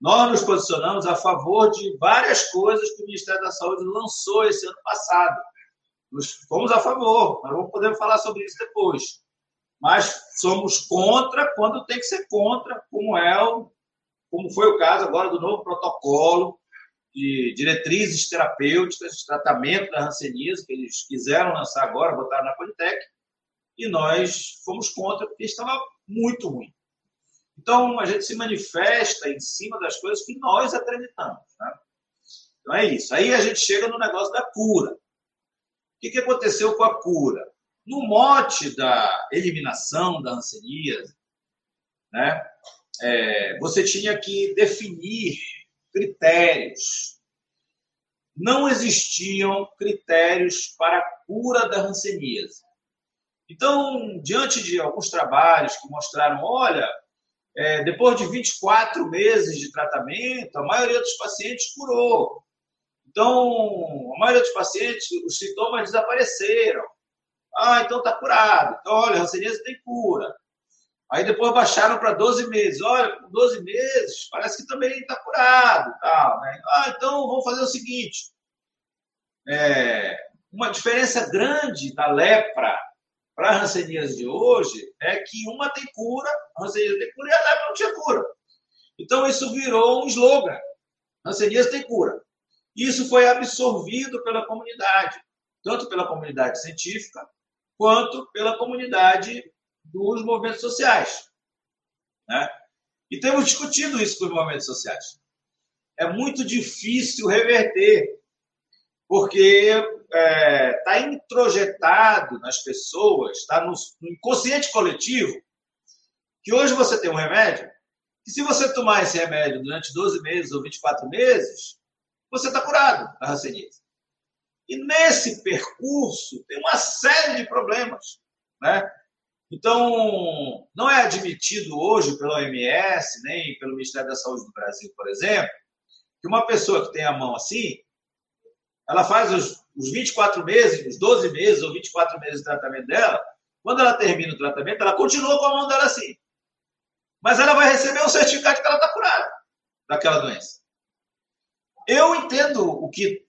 Nós nos posicionamos a favor de várias coisas que o Ministério da Saúde lançou esse ano passado. Nós fomos a favor, mas vamos poder falar sobre isso depois mas somos contra quando tem que ser contra, como é o, como foi o caso agora do novo protocolo de diretrizes terapêuticas de tratamento da hanseníase que eles quiseram lançar agora, botaram na Politec, e nós fomos contra porque estava muito ruim. Então, a gente se manifesta em cima das coisas que nós acreditamos. Né? Então, é isso. Aí a gente chega no negócio da cura. O que aconteceu com a cura? No mote da eliminação da hanseníase, né, é, você tinha que definir critérios. Não existiam critérios para a cura da hanseníase. Então, diante de alguns trabalhos que mostraram, olha, é, depois de 24 meses de tratamento, a maioria dos pacientes curou. Então, a maioria dos pacientes, os sintomas desapareceram. Ah, então está curado. Então, olha, hanseníase tem cura. Aí depois baixaram para 12 meses. Olha, com 12 meses, parece que também está curado. Tal, né? Ah, então vamos fazer o seguinte. É, uma diferença grande da lepra para a hanseníase de hoje é que uma tem cura, a hanseníase tem cura e a lepra não tinha cura. Então isso virou um slogan. Hanseníase tem cura. Isso foi absorvido pela comunidade, tanto pela comunidade científica quanto pela comunidade dos movimentos sociais. Né? E temos discutido isso com os movimentos sociais. É muito difícil reverter, porque está é, tá introjetado nas pessoas, está no, inconsciente coletivo, que hoje você tem um remédio, que se você tomar esse remédio durante 12 meses ou 24 meses, você está curado da ranceníase. E nesse percurso tem uma série de problemas. Né? Então, não é admitido hoje pela OMS, nem pelo Ministério da Saúde do Brasil, por exemplo, que uma pessoa que tem a mão assim, ela faz os, os 24 meses, os 12 meses ou 24 meses de tratamento dela, quando ela termina o tratamento, ela continua com a mão dela assim. Mas ela vai receber um certificado que ela está curada daquela doença. Eu entendo o que,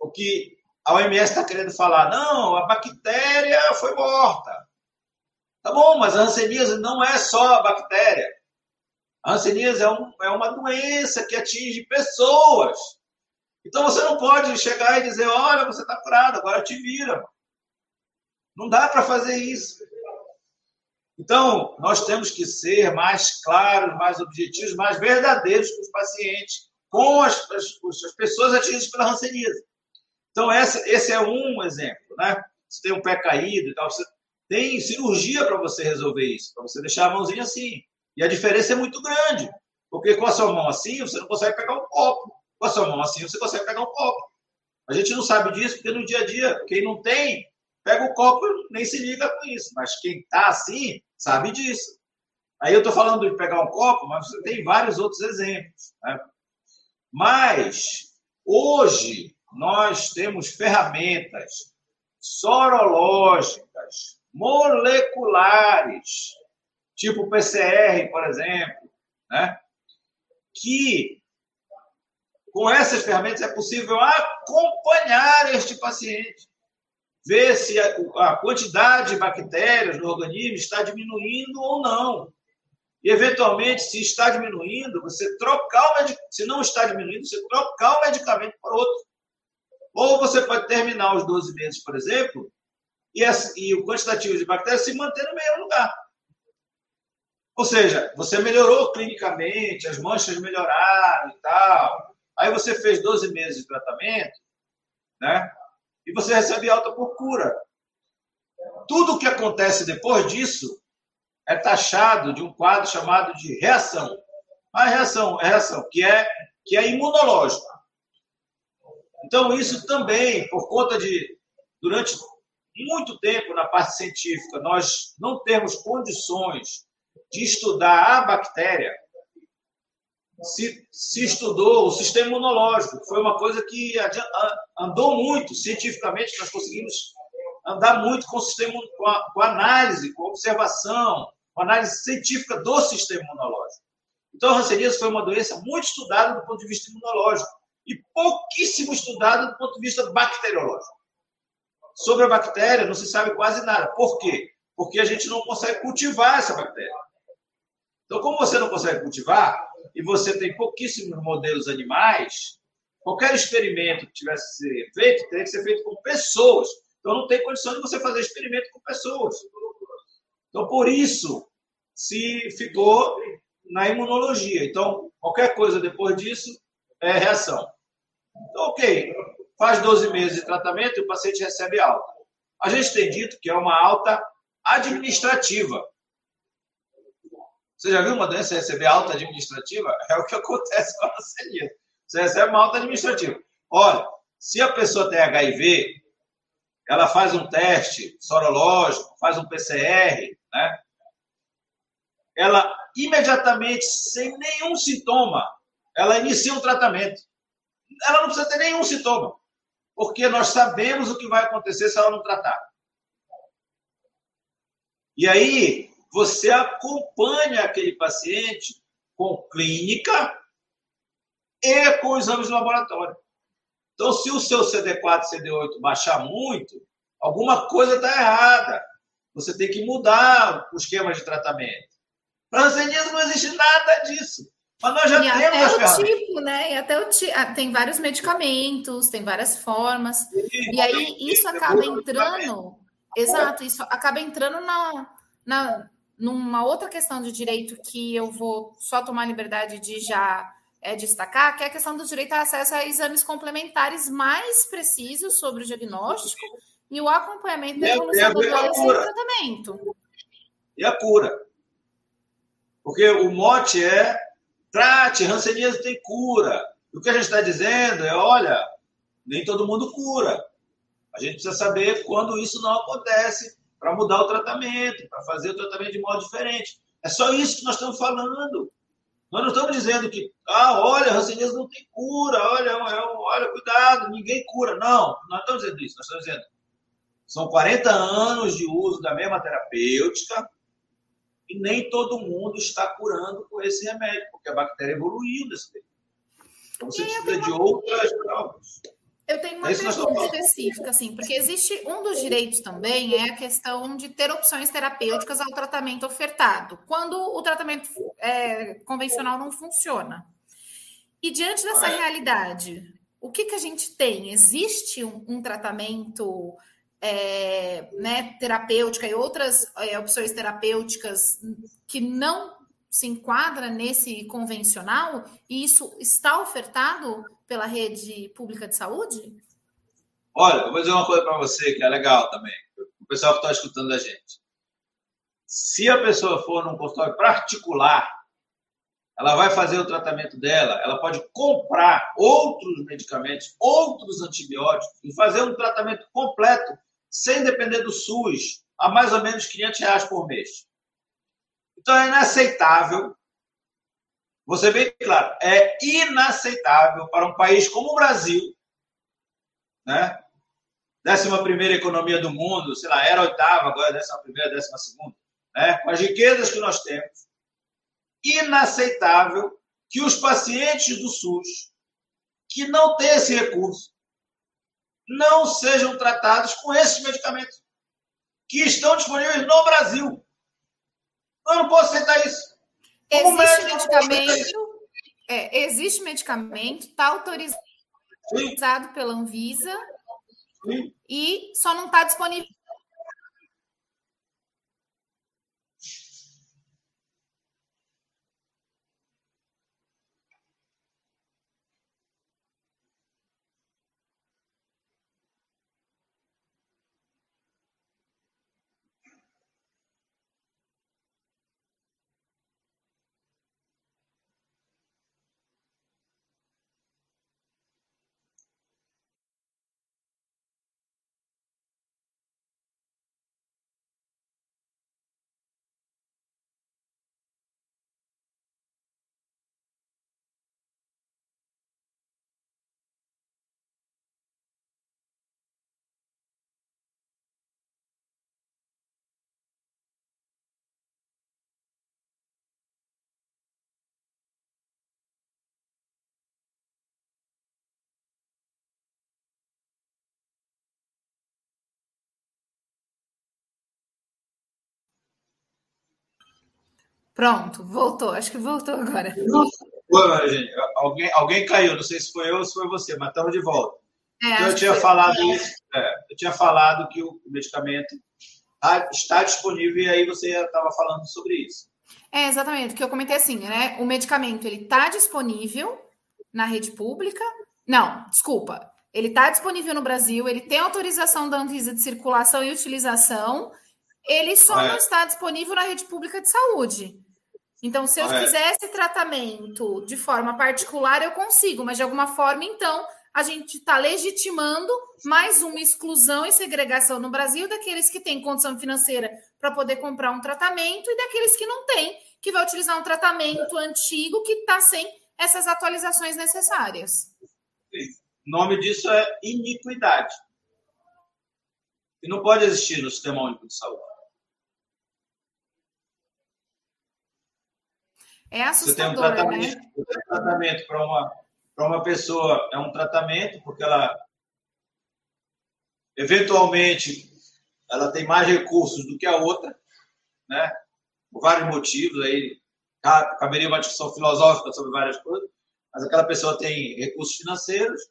o que a OMS está querendo falar. Não, a bactéria foi morta. Tá bom, mas a hanseníase não é só a bactéria. A hanseníase é, um, é uma doença que atinge pessoas. Então você não pode chegar e dizer, olha, você está curado, agora te vira. Não dá para fazer isso. Então, nós temos que ser mais claros, mais objetivos, mais verdadeiros com os pacientes, com as, as, as pessoas atingidas pela hanseníase. Então, essa, esse é um exemplo. Né? Você tem um pé caído e tal, você tem cirurgia para você resolver isso, para você deixar a mãozinha assim. E a diferença é muito grande, porque com a sua mão assim, você não consegue pegar um copo. Com a sua mão assim, você consegue pegar um copo. A gente não sabe disso, porque no dia a dia, quem não tem, pega o copo e nem se liga com isso. Mas quem está assim, sabe disso. Aí eu estou falando de pegar um copo, mas você tem vários outros exemplos. Né? Mas, hoje, nós temos ferramentas sorológicas moleculares, tipo PCR, por exemplo, né? que com essas ferramentas é possível acompanhar este paciente, ver se a, a quantidade de bactérias no organismo está diminuindo ou não. E, eventualmente, se está diminuindo, você trocar o medicamento. Se não está diminuindo, você trocar o medicamento por outro. Ou você pode terminar os 12 meses, por exemplo, e, e o quantitativo de bactérias se manter no mesmo lugar. Ou seja, você melhorou clinicamente, as manchas melhoraram e tal. Aí você fez 12 meses de tratamento, né? E você recebe alta por cura. Tudo o que acontece depois disso é taxado de um quadro chamado de reação. A reação, a reação que é que é imunológica. Então isso também, por conta de durante muito tempo na parte científica nós não temos condições de estudar a bactéria, se, se estudou o sistema imunológico, foi uma coisa que andou muito cientificamente, nós conseguimos andar muito com o sistema, com a, com a análise, com a observação, com a análise científica do sistema imunológico. Então, a hanseníase foi uma doença muito estudada do ponto de vista imunológico e pouquíssimo estudada do ponto de vista bacteriológico. Sobre a bactéria, não se sabe quase nada. Por quê? Porque a gente não consegue cultivar essa bactéria. Então, como você não consegue cultivar, e você tem pouquíssimos modelos animais, qualquer experimento que tivesse que ser feito, teria que ser feito com pessoas. Então, não tem condição de você fazer experimento com pessoas. Então, por isso, se ficou na imunologia. Então, qualquer coisa depois disso é reação. Então, ok, faz 12 meses de tratamento e o paciente recebe alta. A gente tem dito que é uma alta administrativa. Você já viu uma doença receber alta administrativa? É o que acontece com a leucemia. Você recebe uma alta administrativa. Olha, se a pessoa tem HIV, ela faz um teste sorológico, faz um PCR, né? Ela imediatamente, sem nenhum sintoma, ela inicia um tratamento. Ela não precisa ter nenhum sintoma, porque nós sabemos o que vai acontecer se ela não tratar. E aí, você acompanha aquele paciente com clínica e com exames de laboratório. Então, se o seu CD4, CD8 baixar muito, alguma coisa está errada. Você tem que mudar o esquema de tratamento. Para hanseníase não existe nada disso. Mas nós já e temos até o tipo, né? E até o tipo, tem vários medicamentos, tem várias formas. Sim, e aí isso acaba entrando. Exato, isso acaba entrando na, na, numa outra questão de direito que eu vou só tomar liberdade de já é, destacar, que é a questão do direito a acesso a exames complementares mais precisos sobre o diagnóstico e o acompanhamento da evolução da doença e o tratamento. E a cura. Porque o mote é trate, ranceníase tem cura. O que a gente está dizendo é, olha, nem todo mundo cura. A gente precisa saber quando isso não acontece para mudar o tratamento, para fazer o tratamento de modo diferente. É só isso que nós estamos falando. Nós não estamos dizendo que, ah, olha, hanseníase não tem cura, olha, é olha, cuidado, ninguém cura. Não, não estamos dizendo isso. Nós estamos dizendo são 40 anos de uso da mesma terapêutica e nem todo mundo está curando com esse remédio, porque a bactéria evoluiu desse tempo. Então você precisa de outras provas. Eu tenho uma é pergunta específica, assim, porque existe um dos direitos também é a questão de ter opções terapêuticas ao tratamento ofertado, quando o tratamento é, convencional não funciona. E diante dessa é. realidade, o que, que a gente tem? Existe um, um tratamento é, né, terapêutica e outras é, opções terapêuticas que não se enquadra nesse convencional e isso está ofertado pela rede pública de saúde? Olha, eu vou dizer uma coisa para você que é legal também, o pessoal que está escutando a gente. Se a pessoa for num consultório particular, ela vai fazer o tratamento dela, ela pode comprar outros medicamentos, outros antibióticos e fazer um tratamento completo, sem depender do SUS, a mais ou menos 500 reais por mês. Então é inaceitável ser bem claro, é inaceitável para um país como o Brasil, né? Décima primeira economia do mundo, sei lá, era oitava, agora é décima primeira, décima segunda, né? Com as riquezas que nós temos, inaceitável que os pacientes do SUS que não têm esse recurso não sejam tratados com esses medicamentos que estão disponíveis no Brasil. Eu não posso aceitar isso. Existe medicamento, é, existe medicamento, está autorizado Sim. pela Anvisa Sim. e só não está disponível Pronto, voltou. Acho que voltou agora. Gente, alguém, alguém caiu, não sei se foi eu ou se foi você, mas estamos de volta. É, então, eu tinha falado isso, é, eu tinha falado que o medicamento está disponível e aí você estava falando sobre isso. É, exatamente, o que eu comentei assim, né? O medicamento ele está disponível na rede pública. Não, desculpa. Ele está disponível no Brasil, ele tem autorização da Anvisa de circulação e utilização, ele só é. não está disponível na rede pública de saúde. Então, se eu é. fizesse tratamento de forma particular, eu consigo, mas de alguma forma, então, a gente está legitimando mais uma exclusão e segregação no Brasil daqueles que têm condição financeira para poder comprar um tratamento e daqueles que não têm, que vai utilizar um tratamento antigo que está sem essas atualizações necessárias. O nome disso é iniquidade. E não pode existir no Sistema Único de Saúde. É assustador, Você tem um tratamento, né? um tratamento para uma, para uma pessoa, é um tratamento, porque ela, eventualmente, ela tem mais recursos do que a outra, né? Por vários motivos, aí caberia uma discussão filosófica sobre várias coisas, mas aquela pessoa tem recursos financeiros,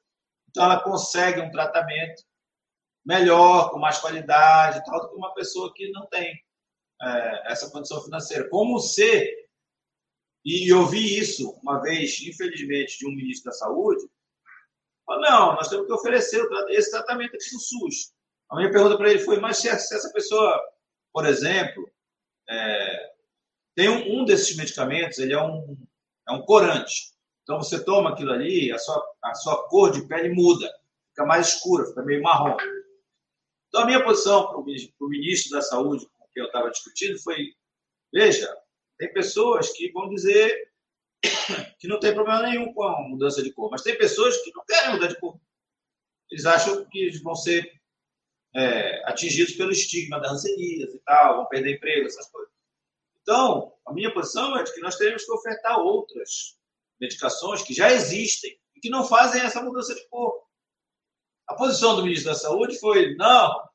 então ela consegue um tratamento melhor, com mais qualidade, tal, do que uma pessoa que não tem é, essa condição financeira. Como ser e eu vi isso uma vez, infelizmente, de um ministro da Saúde. Falou, não, nós temos que oferecer esse tratamento aqui no SUS. A minha pergunta para ele foi, mas se essa pessoa, por exemplo, é, tem um, um, desses medicamentos, ele é um, é um corante. Então, você toma aquilo ali, a sua, a sua cor de pele muda, fica mais escura, fica meio marrom. Então, a minha posição para o ministro da Saúde, com quem eu estava discutindo, foi: veja, tem pessoas que vão dizer que não tem problema nenhum com a mudança de cor, mas tem pessoas que não querem mudar de cor. Eles acham que vão ser é, atingidos pelo estigma da hanseníase e tal, vão perder emprego, essas coisas. Então, a minha posição é de que nós teremos que ofertar outras medicações que já existem e que não fazem essa mudança de cor. A posição do ministro da Saúde foi: não,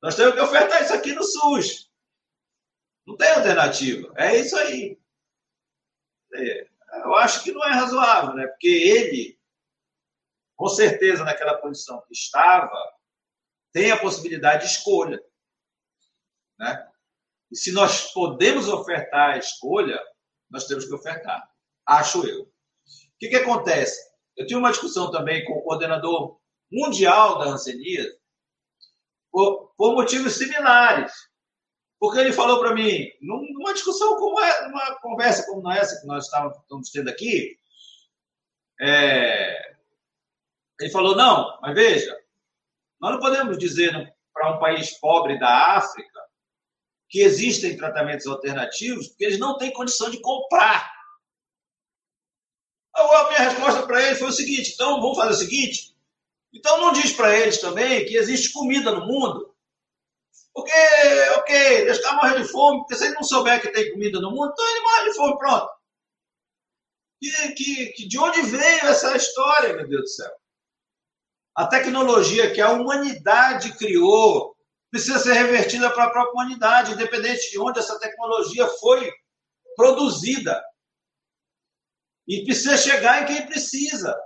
nós temos que ofertar isso aqui no SUS. Não tem alternativa. É isso aí. É, eu acho que não é razoável, né? Porque ele, com certeza, naquela posição que estava, tem a possibilidade de escolha. Né? E se nós podemos ofertar a escolha, nós temos que ofertar. Acho eu. O que, que acontece? Eu tive uma discussão também com o coordenador mundial da Hanseníase por, por motivos similares. Porque ele falou para mim, numa discussão como é, numa conversa como essa que nós estamos tendo aqui, é, ele falou: não, mas veja, nós não podemos dizer para um país pobre da África que existem tratamentos alternativos porque eles não têm condição de comprar. A minha resposta para ele foi o seguinte: então vamos fazer o seguinte. Então não diz para eles também que existe comida no mundo porque, ok, eles estão morrendo de fome, porque se ele não souber que tem comida no mundo, então ele morre de fome, pronto. Que, que, que de onde veio essa história, meu Deus do céu? A tecnologia que a humanidade criou precisa ser revertida para a própria humanidade, independente de onde essa tecnologia foi produzida. E precisa chegar em quem precisa.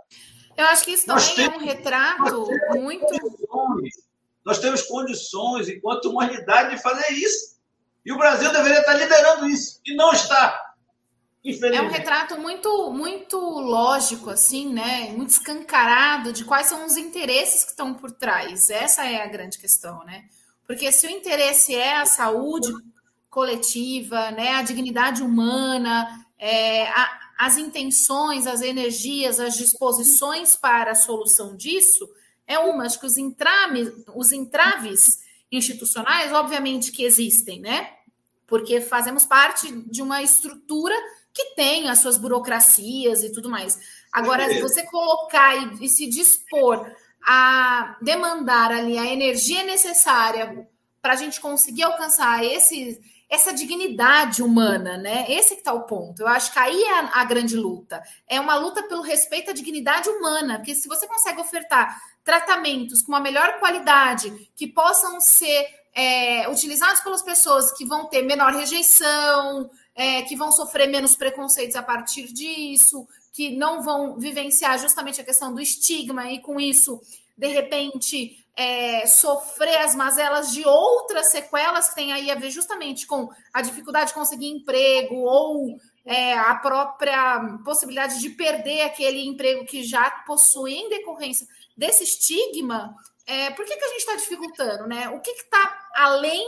Eu acho que isso também é um retrato muito nós temos condições, enquanto humanidade, de fazer isso. E o Brasil deveria estar liderando isso, e não está. É um retrato muito, muito lógico, assim, né? Muito escancarado de quais são os interesses que estão por trás. Essa é a grande questão, né? Porque se o interesse é a saúde coletiva, né? A dignidade humana, é, a, as intenções, as energias, as disposições para a solução disso, é uma. Acho que os entraves, os entraves institucionais, obviamente que existem, né? Porque fazemos parte de uma estrutura que tem as suas burocracias e tudo mais. Agora, é. você colocar e, e se dispor a demandar ali a energia necessária para a gente conseguir alcançar esse, essa dignidade humana, né? Esse que está o ponto. Eu acho que aí é a, a, grande luta. É uma luta pelo respeito à dignidade humana, porque se você consegue ofertar tratamentos com uma melhor qualidade, que possam ser é, utilizados pelas pessoas que vão ter menor rejeição, é, que vão sofrer menos preconceitos a partir disso, que não vão vivenciar justamente a questão do estigma e com isso, de repente, é, sofrer as mazelas de outras sequelas que tem aí a ver justamente com a dificuldade de conseguir emprego ou é, a própria possibilidade de perder aquele emprego que já possui em decorrência desse estigma, é, por que, que a gente está dificultando? Né? O que está além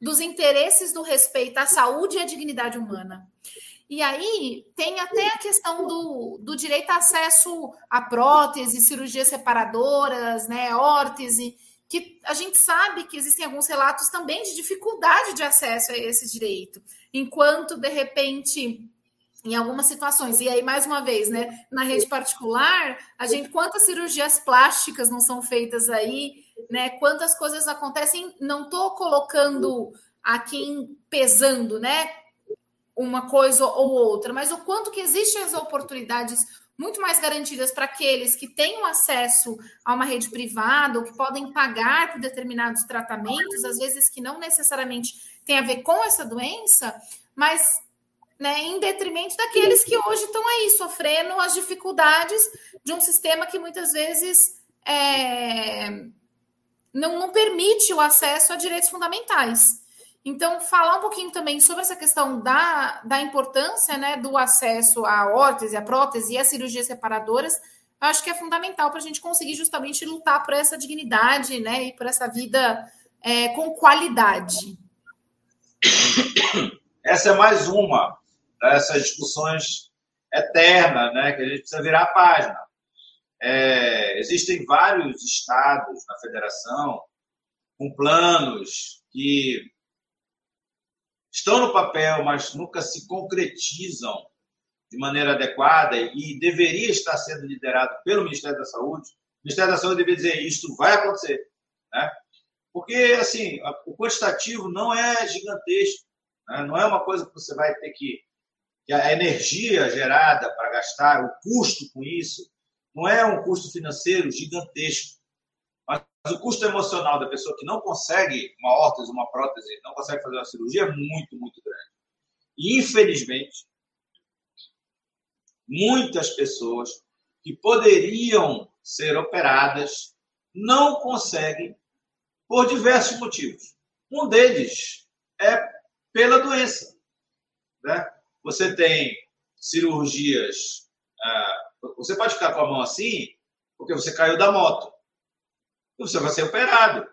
dos interesses do respeito à saúde e à dignidade humana? E aí tem até a questão do, do direito a acesso a prótese, cirurgias separadoras, né, órtese, que a gente sabe que existem alguns relatos também de dificuldade de acesso a esse direito, enquanto de repente em algumas situações. E aí, mais uma vez, né, na rede particular, a gente quantas cirurgias plásticas não são feitas aí, né? Quantas coisas acontecem, não estou colocando aqui pesando, né? uma coisa ou outra, mas o quanto que existem as oportunidades muito mais garantidas para aqueles que têm acesso a uma rede privada ou que podem pagar por determinados tratamentos, às vezes que não necessariamente tem a ver com essa doença, mas né, em detrimento daqueles que hoje estão aí sofrendo as dificuldades de um sistema que muitas vezes é, não, não permite o acesso a direitos fundamentais. Então, falar um pouquinho também sobre essa questão da, da importância né, do acesso à órtese, à prótese e às cirurgias separadoras, eu acho que é fundamental para a gente conseguir justamente lutar por essa dignidade né, e por essa vida é, com qualidade. Essa é mais uma dessas discussões eternas, né, que a gente precisa virar a página. É, existem vários estados na federação com planos que estão no papel, mas nunca se concretizam de maneira adequada e deveria estar sendo liderado pelo Ministério da Saúde. O Ministério da Saúde deveria dizer isto vai acontecer, né? Porque assim, o quantitativo não é gigantesco, né? não é uma coisa que você vai ter que que a energia gerada para gastar, o custo com isso, não é um custo financeiro gigantesco. Mas o custo emocional da pessoa que não consegue uma órtese, uma prótese, não consegue fazer uma cirurgia é muito, muito grande. E, infelizmente, muitas pessoas que poderiam ser operadas não conseguem por diversos motivos. Um deles é pela doença. Né? Você tem cirurgias. Ah, você pode ficar com a mão assim porque você caiu da moto você vai ser operado.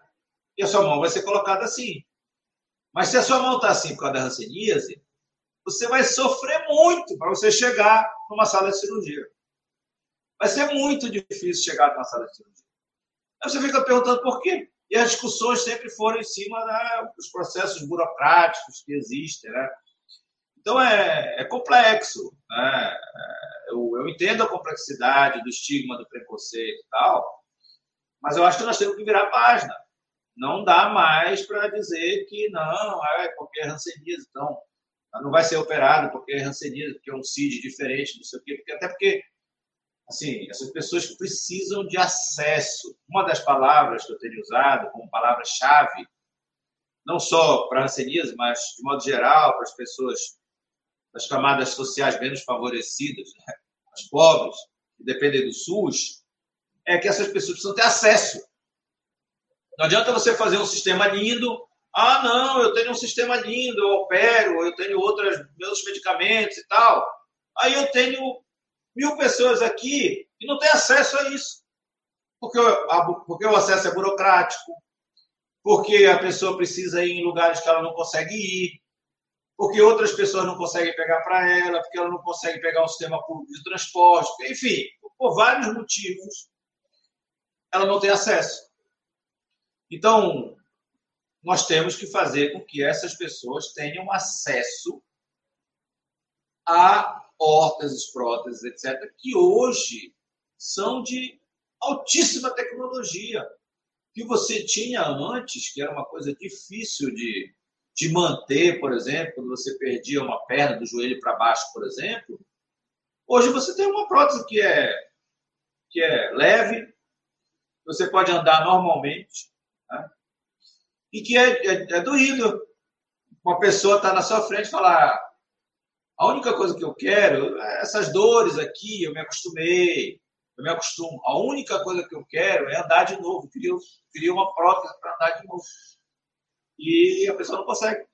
E a sua mão vai ser colocada assim. Mas se a sua mão está assim por causa da ranceníase, você vai sofrer muito para você chegar numa sala de cirurgia. Vai ser muito difícil chegar numa sala de cirurgia. Aí você fica perguntando por quê. E as discussões sempre foram em cima dos processos burocráticos que existem. Né? Então é, é complexo. Né? Eu, eu entendo a complexidade do estigma, do preconceito e tal, mas eu acho que nós temos que virar a página. Não dá mais para dizer que não, é porque é ranceníase, então não vai ser operado porque é ranceníase, porque é um CID diferente, não sei o quê. Porque, até porque, assim, essas pessoas precisam de acesso. Uma das palavras que eu tenho usado como palavra-chave, não só para a mas de modo geral para as pessoas das camadas sociais menos favorecidas, né? as pobres, que dependem do SUS, é que essas pessoas precisam ter acesso. Não adianta você fazer um sistema lindo. Ah, não, eu tenho um sistema lindo, eu opero, eu tenho outros meus medicamentos e tal. Aí eu tenho mil pessoas aqui que não têm acesso a isso. Porque, porque o acesso é burocrático, porque a pessoa precisa ir em lugares que ela não consegue ir, porque outras pessoas não conseguem pegar para ela, porque ela não consegue pegar um sistema público de transporte, enfim, por vários motivos ela não tem acesso. Então, nós temos que fazer com que essas pessoas tenham acesso a órteses, próteses, etc., que hoje são de altíssima tecnologia. Que você tinha antes, que era uma coisa difícil de, de manter, por exemplo, quando você perdia uma perna do joelho para baixo, por exemplo, hoje você tem uma prótese que é, que é leve, você pode andar normalmente, né? e que é, é, é doído. Uma pessoa está na sua frente e falar: a única coisa que eu quero é essas dores aqui, eu me acostumei, Eu me acostumo. A única coisa que eu quero é andar de novo. Queria, queria uma prótese para andar de novo. E a pessoa não consegue.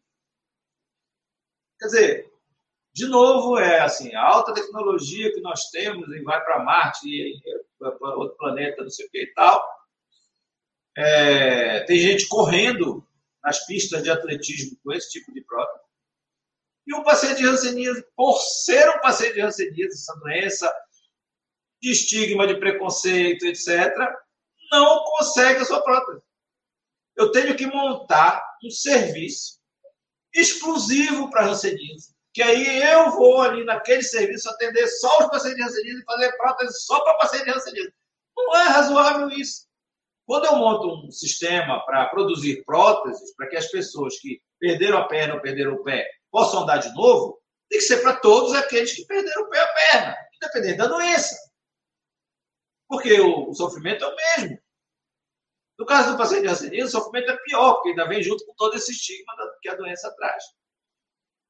Quer dizer, de novo, é assim, a alta tecnologia que nós temos e vai para Marte e para outro planeta, não sei o que e tal. É, tem gente correndo nas pistas de atletismo com esse tipo de prótese. E o paciente de Hanseníase, por ser um paciente de Hanseníase, essa doença de estigma, de preconceito, etc., não consegue a sua prótese. Eu tenho que montar um serviço exclusivo para Hanseníase, que aí eu vou ali naquele serviço atender só os pacientes de Hanseníase e fazer prótese só para paciente de Hanseníase. Não é razoável isso. Quando eu monto um sistema para produzir próteses, para que as pessoas que perderam a perna ou perderam o pé possam andar de novo, tem que ser para todos aqueles que perderam o pé ou a perna, independente da doença. Porque o sofrimento é o mesmo. No caso do paciente de Hanseníase, o sofrimento é pior, porque ainda vem junto com todo esse estigma que a doença traz.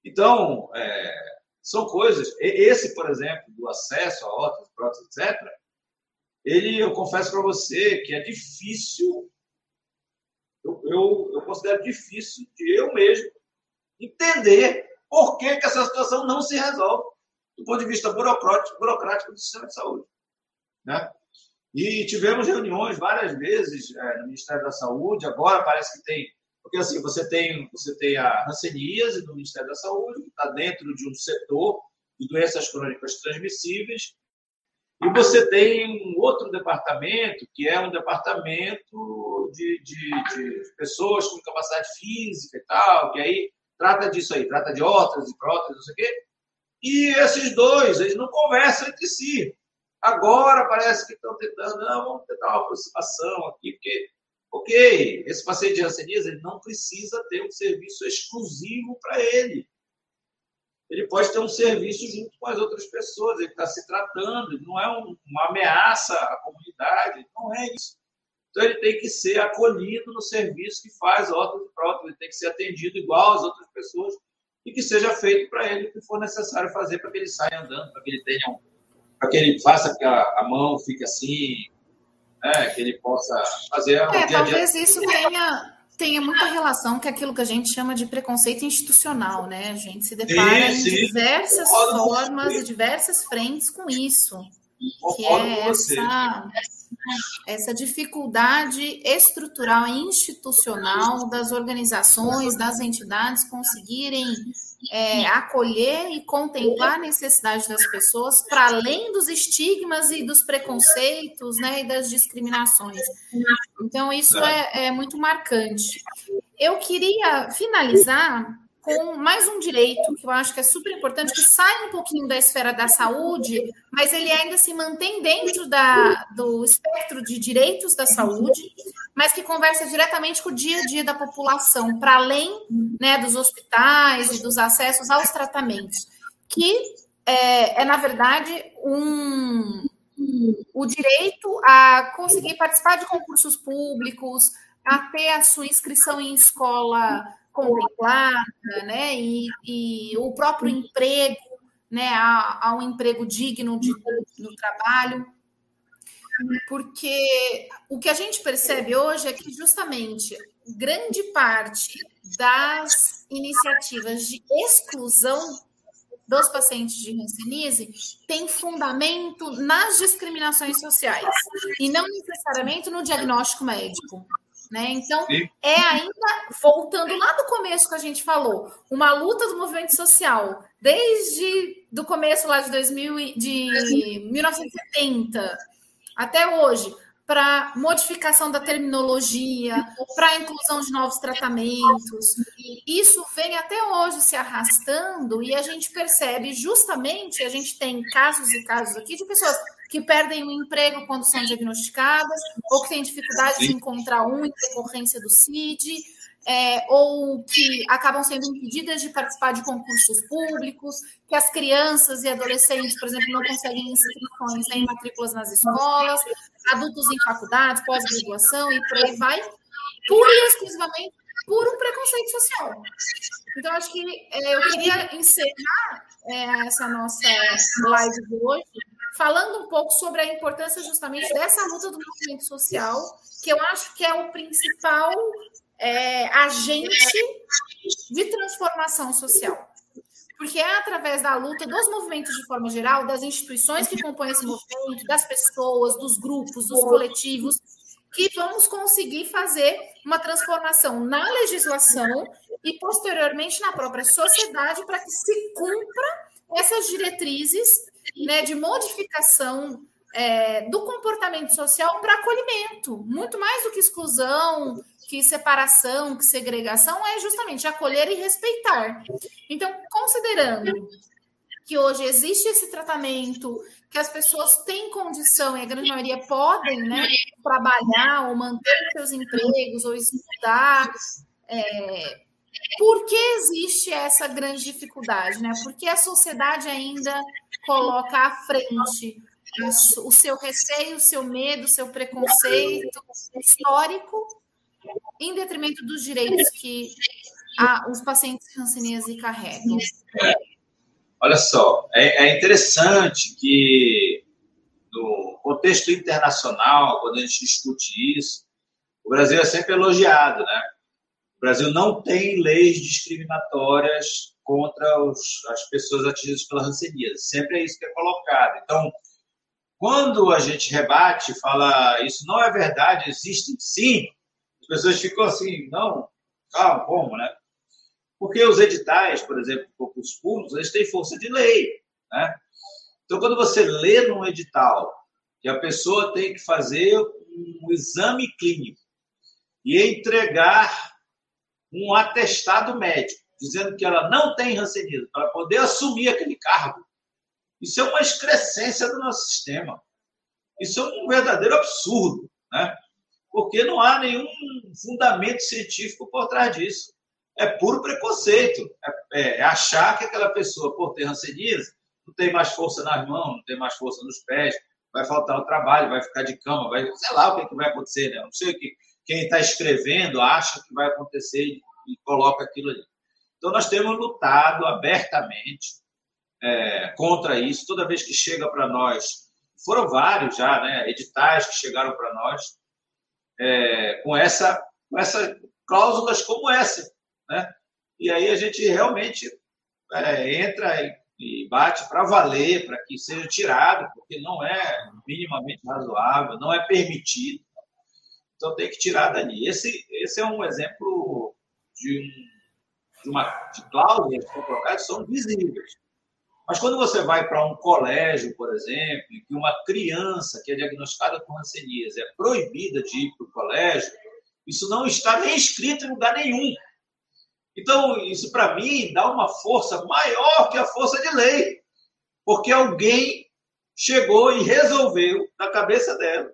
Então, é, são coisas. Esse, por exemplo, do acesso a ótimas, próteses, etc., ele, eu confesso para você que é difícil, eu, eu, eu, considero difícil de eu mesmo entender por que, que essa situação não se resolve do ponto de vista burocrático, burocrático do sistema de saúde. Né? E tivemos reuniões várias vezes é, no Ministério da Saúde, agora parece que tem, porque assim, você tem, você tem a hanseníase no Ministério da Saúde, que está dentro de um setor de doenças crônicas transmissíveis, e você tem um outro departamento, que é um departamento de, de, de, pessoas com capacidade física e tal, que aí trata disso aí, trata de outras e próteses, não sei o quê. E esses dois, eles não conversam entre si. Agora parece que estão tentando, não, vamos tentar uma aproximação aqui, porque, ok, esse paciente de hanseníase, ele não precisa ter um serviço exclusivo para ele ele pode ter um serviço junto com as outras pessoas, ele está se tratando, não é um, uma ameaça à comunidade, não é isso. Então ele tem que ser acolhido no serviço que faz de prótese, ele tem que ser atendido igual às outras pessoas e que seja feito para ele o que for necessário fazer para que ele saia andando, para que ele tenha um, para que ele faça que a, a mão fique assim, né, que ele possa fazer é, dia a dia. Talvez isso tenha tem muita relação com aquilo que a gente chama de preconceito institucional, né? A gente se depara sim, sim. em diversas formas e diversas frentes com isso. Que é essa, essa dificuldade estrutural e institucional das organizações, das entidades conseguirem é, acolher e contemplar a necessidade das pessoas para além dos estigmas e dos preconceitos né, e das discriminações. Então, isso é, é muito marcante. Eu queria finalizar com mais um direito que eu acho que é super importante, que sai um pouquinho da esfera da saúde, mas ele ainda se mantém dentro da, do espectro de direitos da saúde, mas que conversa diretamente com o dia a dia da população, para além né, dos hospitais e dos acessos aos tratamentos, que é, é na verdade, um, o direito a conseguir participar de concursos públicos, a ter a sua inscrição em escola contemplada, né? E, e o próprio emprego, né? A, a um emprego digno de, no trabalho. Porque o que a gente percebe hoje é que justamente grande parte das iniciativas de exclusão dos pacientes de Hanseníase tem fundamento nas discriminações sociais e não necessariamente no diagnóstico médico. Né? Então, Sim. é ainda, voltando lá do começo que a gente falou, uma luta do movimento social, desde do começo lá de, 2000, de 1970 até hoje, para modificação da terminologia, para a inclusão de novos tratamentos. Isso vem até hoje se arrastando e a gente percebe justamente, a gente tem casos e casos aqui de pessoas que perdem o emprego quando são diagnosticadas, ou que têm dificuldade de encontrar um em decorrência do CID, é, ou que acabam sendo impedidas de participar de concursos públicos, que as crianças e adolescentes, por exemplo, não conseguem inscrições nem matrículas nas escolas, adultos em faculdades, pós-graduação e por aí vai, pura e exclusivamente por um preconceito social. Então, acho que é, eu queria encerrar é, essa nossa live de hoje falando um pouco sobre a importância justamente dessa luta do movimento social, que eu acho que é o principal é, agente de transformação social. Porque é através da luta dos movimentos de forma geral, das instituições que compõem esse movimento, das pessoas, dos grupos, dos coletivos, que vamos conseguir fazer uma transformação na legislação e, posteriormente, na própria sociedade, para que se cumpra essas diretrizes né, de modificação é, do comportamento social para acolhimento, muito mais do que exclusão, que separação, que segregação, é justamente acolher e respeitar. Então, considerando que hoje existe esse tratamento, que as pessoas têm condição, e a grande maioria podem né, trabalhar ou manter seus empregos ou estudar, é, por que existe essa grande dificuldade? Né? Por que a sociedade ainda coloca à frente o seu receio, o seu medo, o seu preconceito histórico, em detrimento dos direitos que a, os pacientes hanseníase carregam? Olha só, é, é interessante que no contexto internacional, quando a gente discute isso, o Brasil é sempre elogiado, né? O Brasil não tem leis discriminatórias contra os, as pessoas atingidas pela hanseníase. Sempre é isso que é colocado. Então, quando a gente rebate fala isso não é verdade, existem sim, as pessoas ficam assim, não, calma, como, né? Porque os editais, por exemplo, os públicos, eles têm força de lei, né? Então, quando você lê num edital que a pessoa tem que fazer um exame clínico e entregar um atestado médico dizendo que ela não tem rancenismo para poder assumir aquele cargo, isso é uma excrescência do nosso sistema. Isso é um verdadeiro absurdo, né? Porque não há nenhum fundamento científico por trás disso. É puro preconceito. É, é, é achar que aquela pessoa, por ter ranceníase, não tem mais força nas mãos, não tem mais força nos pés, vai faltar o trabalho, vai ficar de cama, vai, sei lá o que, é que vai acontecer, né? Não sei o que quem está escrevendo acha que vai acontecer e, e coloca aquilo ali. Então, nós temos lutado abertamente é, contra isso. Toda vez que chega para nós, foram vários já, né, editais que chegaram para nós é, com essa, com essa cláusulas como essa, né? E aí a gente realmente é, entra e, e bate para valer, para que seja tirado, porque não é minimamente razoável, não é permitido. Então tem que tirar dali. Esse, esse é um exemplo de, um, de uma de cláusulas colocadas são visíveis. Mas quando você vai para um colégio, por exemplo, que uma criança que é diagnosticada com hanseníase é proibida de ir para o colégio, isso não está nem escrito em lugar nenhum. Então, isso para mim dá uma força maior que a força de lei, porque alguém chegou e resolveu na cabeça dela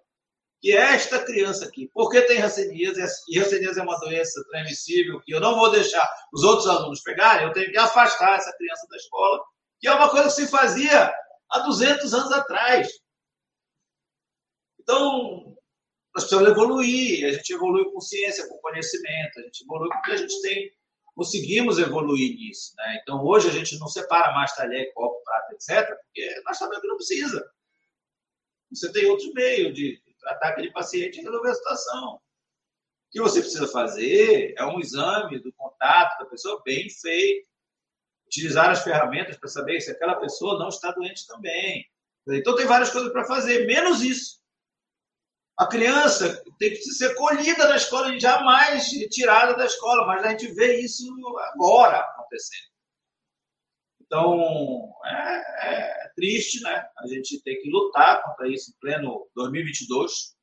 que esta criança aqui, porque tem hanseníase, e hanseníase é uma doença transmissível que eu não vou deixar os outros alunos pegarem, eu tenho que afastar essa criança da escola que é uma coisa que se fazia há 200 anos atrás. Então, nós precisamos evoluir, a gente evolui com ciência, com conhecimento, a gente evolui porque a gente tem, conseguimos evoluir nisso. Né? Então, hoje a gente não separa mais talher, copo, prata, etc., porque nós sabemos que não precisa. Você tem outros meios de tratar aquele paciente e resolver a situação. O que você precisa fazer é um exame do contato da pessoa bem feito, utilizar as ferramentas para saber se aquela pessoa não está doente também. Então, tem várias coisas para fazer, menos isso. A criança tem que ser colhida na escola e jamais tirada da escola, mas a gente vê isso agora acontecendo. Então, é, é triste, né? A gente tem que lutar contra isso em pleno 2022,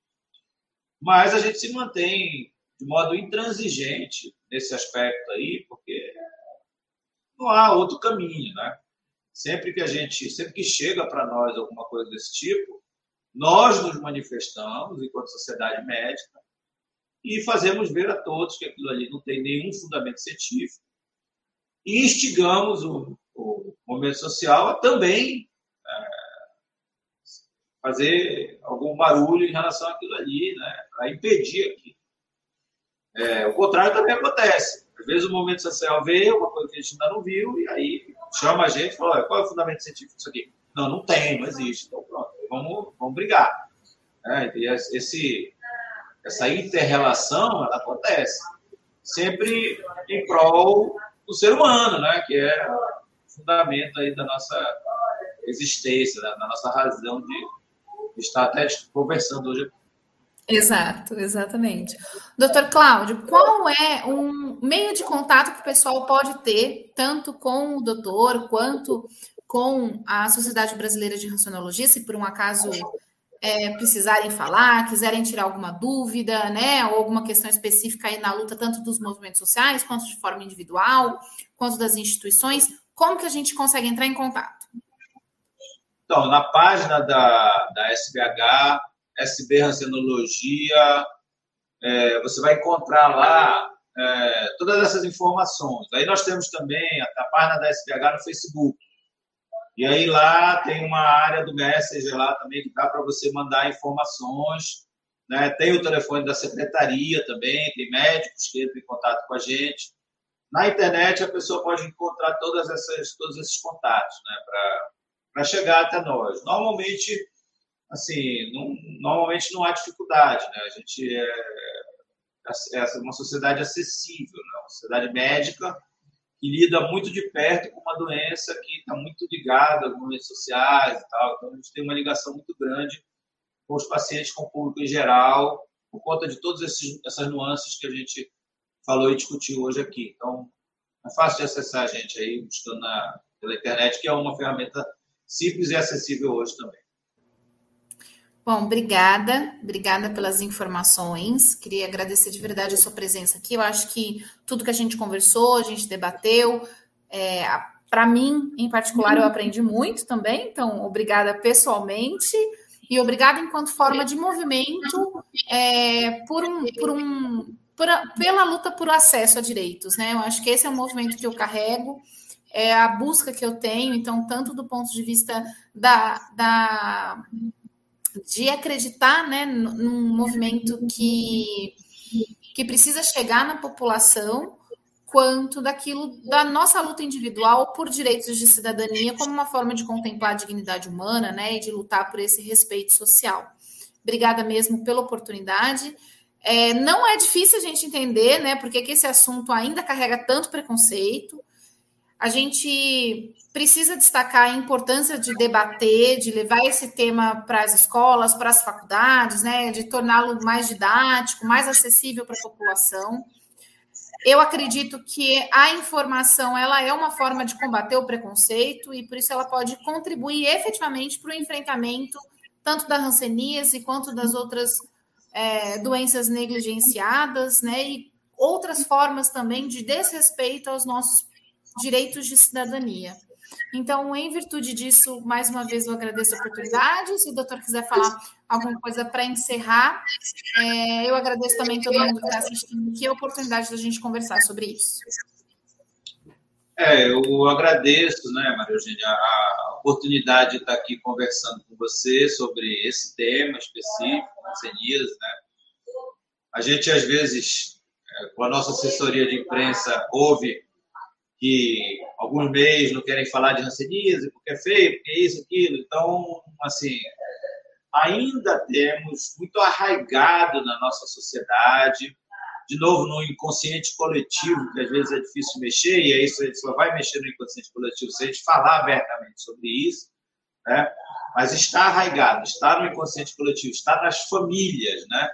mas a gente se mantém de modo intransigente nesse aspecto aí, porque não há outro caminho, né? Sempre que a gente, sempre que chega para nós alguma coisa desse tipo, nós nos manifestamos enquanto sociedade médica e fazemos ver a todos que aquilo ali não tem nenhum fundamento científico e instigamos o, o movimento social a também é, fazer algum barulho em relação àquilo ali, né, para impedir aquilo. É, o contrário também acontece. Às vezes o movimento social vê uma coisa que a gente ainda não viu e aí chama a gente e fala, qual é o fundamento científico disso aqui? Não, não tem, não existe. Então pronto. vamos, vamos brigar. Né? E esse, essa inter-relação ela acontece sempre em prol do ser humano, né? que é o fundamento aí da nossa existência, da nossa razão de estar até conversando hoje aqui. Exato, exatamente. Doutor Cláudio, qual é um meio de contato que o pessoal pode ter, tanto com o doutor quanto com a Sociedade Brasileira de Racionologia, se por um acaso é, precisarem falar, quiserem tirar alguma dúvida, né, ou alguma questão específica aí na luta, tanto dos movimentos sociais, quanto de forma individual, quanto das instituições, como que a gente consegue entrar em contato? Então, na página da, da SBH, SB Racenologia, é, você vai encontrar lá é, todas essas informações. Aí nós temos também a, a página da SBH no Facebook. E aí lá tem uma área do Messenger lá também que dá para você mandar informações. Né? Tem o telefone da secretaria também, tem médicos que entram em contato com a gente. Na internet a pessoa pode encontrar todas essas, todos esses contatos né? para chegar até nós. Normalmente assim, não, normalmente não há dificuldade, né? A gente é, é, é uma sociedade acessível, né? uma sociedade médica que lida muito de perto com uma doença que está muito ligada às redes sociais e tal. Então, a gente tem uma ligação muito grande com os pacientes, com o público em geral, por conta de todas esses, essas nuances que a gente falou e discutiu hoje aqui. Então, é fácil de acessar a gente aí, buscando na, pela internet, que é uma ferramenta simples e acessível hoje também. Bom, obrigada, obrigada pelas informações. Queria agradecer de verdade a sua presença aqui. Eu acho que tudo que a gente conversou, a gente debateu, é, para mim, em particular, eu aprendi muito também. Então, obrigada pessoalmente e obrigada enquanto forma de movimento é, por um, por um, por a, pela luta por acesso a direitos, né? Eu acho que esse é o movimento que eu carrego é a busca que eu tenho, então, tanto do ponto de vista da, da de acreditar né, num movimento que, que precisa chegar na população, quanto daquilo da nossa luta individual por direitos de cidadania como uma forma de contemplar a dignidade humana né, e de lutar por esse respeito social. Obrigada mesmo pela oportunidade. É, não é difícil a gente entender, né? Porque que esse assunto ainda carrega tanto preconceito. A gente precisa destacar a importância de debater, de levar esse tema para as escolas, para as faculdades, né, de torná-lo mais didático, mais acessível para a população. Eu acredito que a informação ela é uma forma de combater o preconceito e por isso ela pode contribuir efetivamente para o enfrentamento tanto da hanseníase quanto das outras é, doenças negligenciadas, né, e outras formas também de desrespeito aos nossos direitos de cidadania. Então, em virtude disso, mais uma vez eu agradeço a oportunidade. Se o doutor quiser falar alguma coisa para encerrar, é, eu agradeço também todo mundo que está assistindo aqui a oportunidade da gente conversar sobre isso. É, eu agradeço, né, Maria Eugênia, a oportunidade de estar aqui conversando com você sobre esse tema específico, cenias, né? A gente, às vezes, é, com a nossa assessoria de imprensa, ouve que alguns meios não querem falar de ranceníase porque é feio, porque é isso, aquilo. Então, assim, ainda temos muito arraigado na nossa sociedade, de novo no inconsciente coletivo, que às vezes é difícil mexer, e aí isso só vai mexer no inconsciente coletivo se a gente falar abertamente sobre isso, né? mas está arraigado, está no inconsciente coletivo, está nas famílias, né?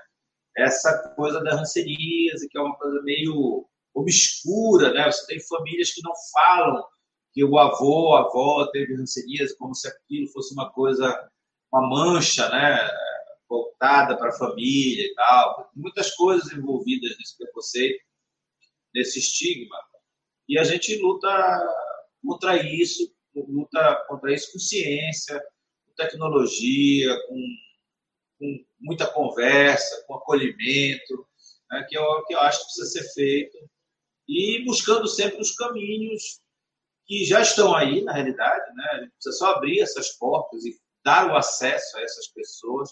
Essa coisa da ranceníase, que é uma coisa meio obscura, né? Você tem famílias que não falam que o avô, a avó teve hanseníase, como se aquilo fosse uma coisa, uma mancha, né? Voltada para a família e tal. Muitas coisas envolvidas nesse preconceito, nesse estigma. E a gente luta contra isso, luta contra isso com ciência, com tecnologia, com, com muita conversa, com acolhimento, né? que, é o que eu acho que precisa ser feito e buscando sempre os caminhos que já estão aí, na realidade, né? A gente precisa só abrir essas portas e dar o acesso a essas pessoas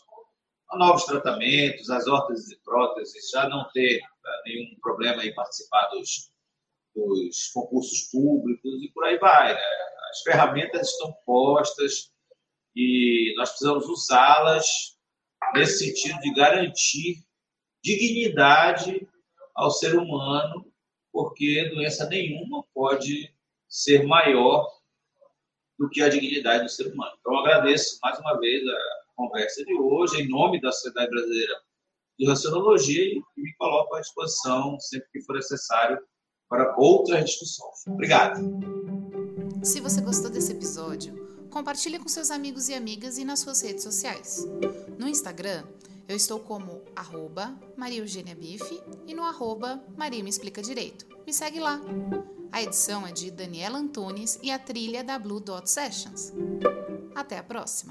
a novos tratamentos, as órteses e próteses, já não ter uh, nenhum problema em participar dos, dos concursos públicos e por aí vai. Né? As ferramentas estão postas, e nós precisamos usá-las nesse sentido de garantir dignidade ao ser humano, porque doença nenhuma pode ser maior do que a dignidade do ser humano. Então, agradeço mais uma vez a conversa de hoje, em nome da Sociedade Brasileira de Racionologia, e me coloco à disposição sempre que for necessário para outras discussões. Obrigado. Se você gostou desse episódio, compartilhe com seus amigos e amigas e nas suas redes sociais. No Instagram, eu estou como arroba Maria Bife e no arroba Maria Me Explica Direito. Me segue lá. A edição é de Daniela Antunes e a trilha da Blue Dot Sessions. Até a próxima!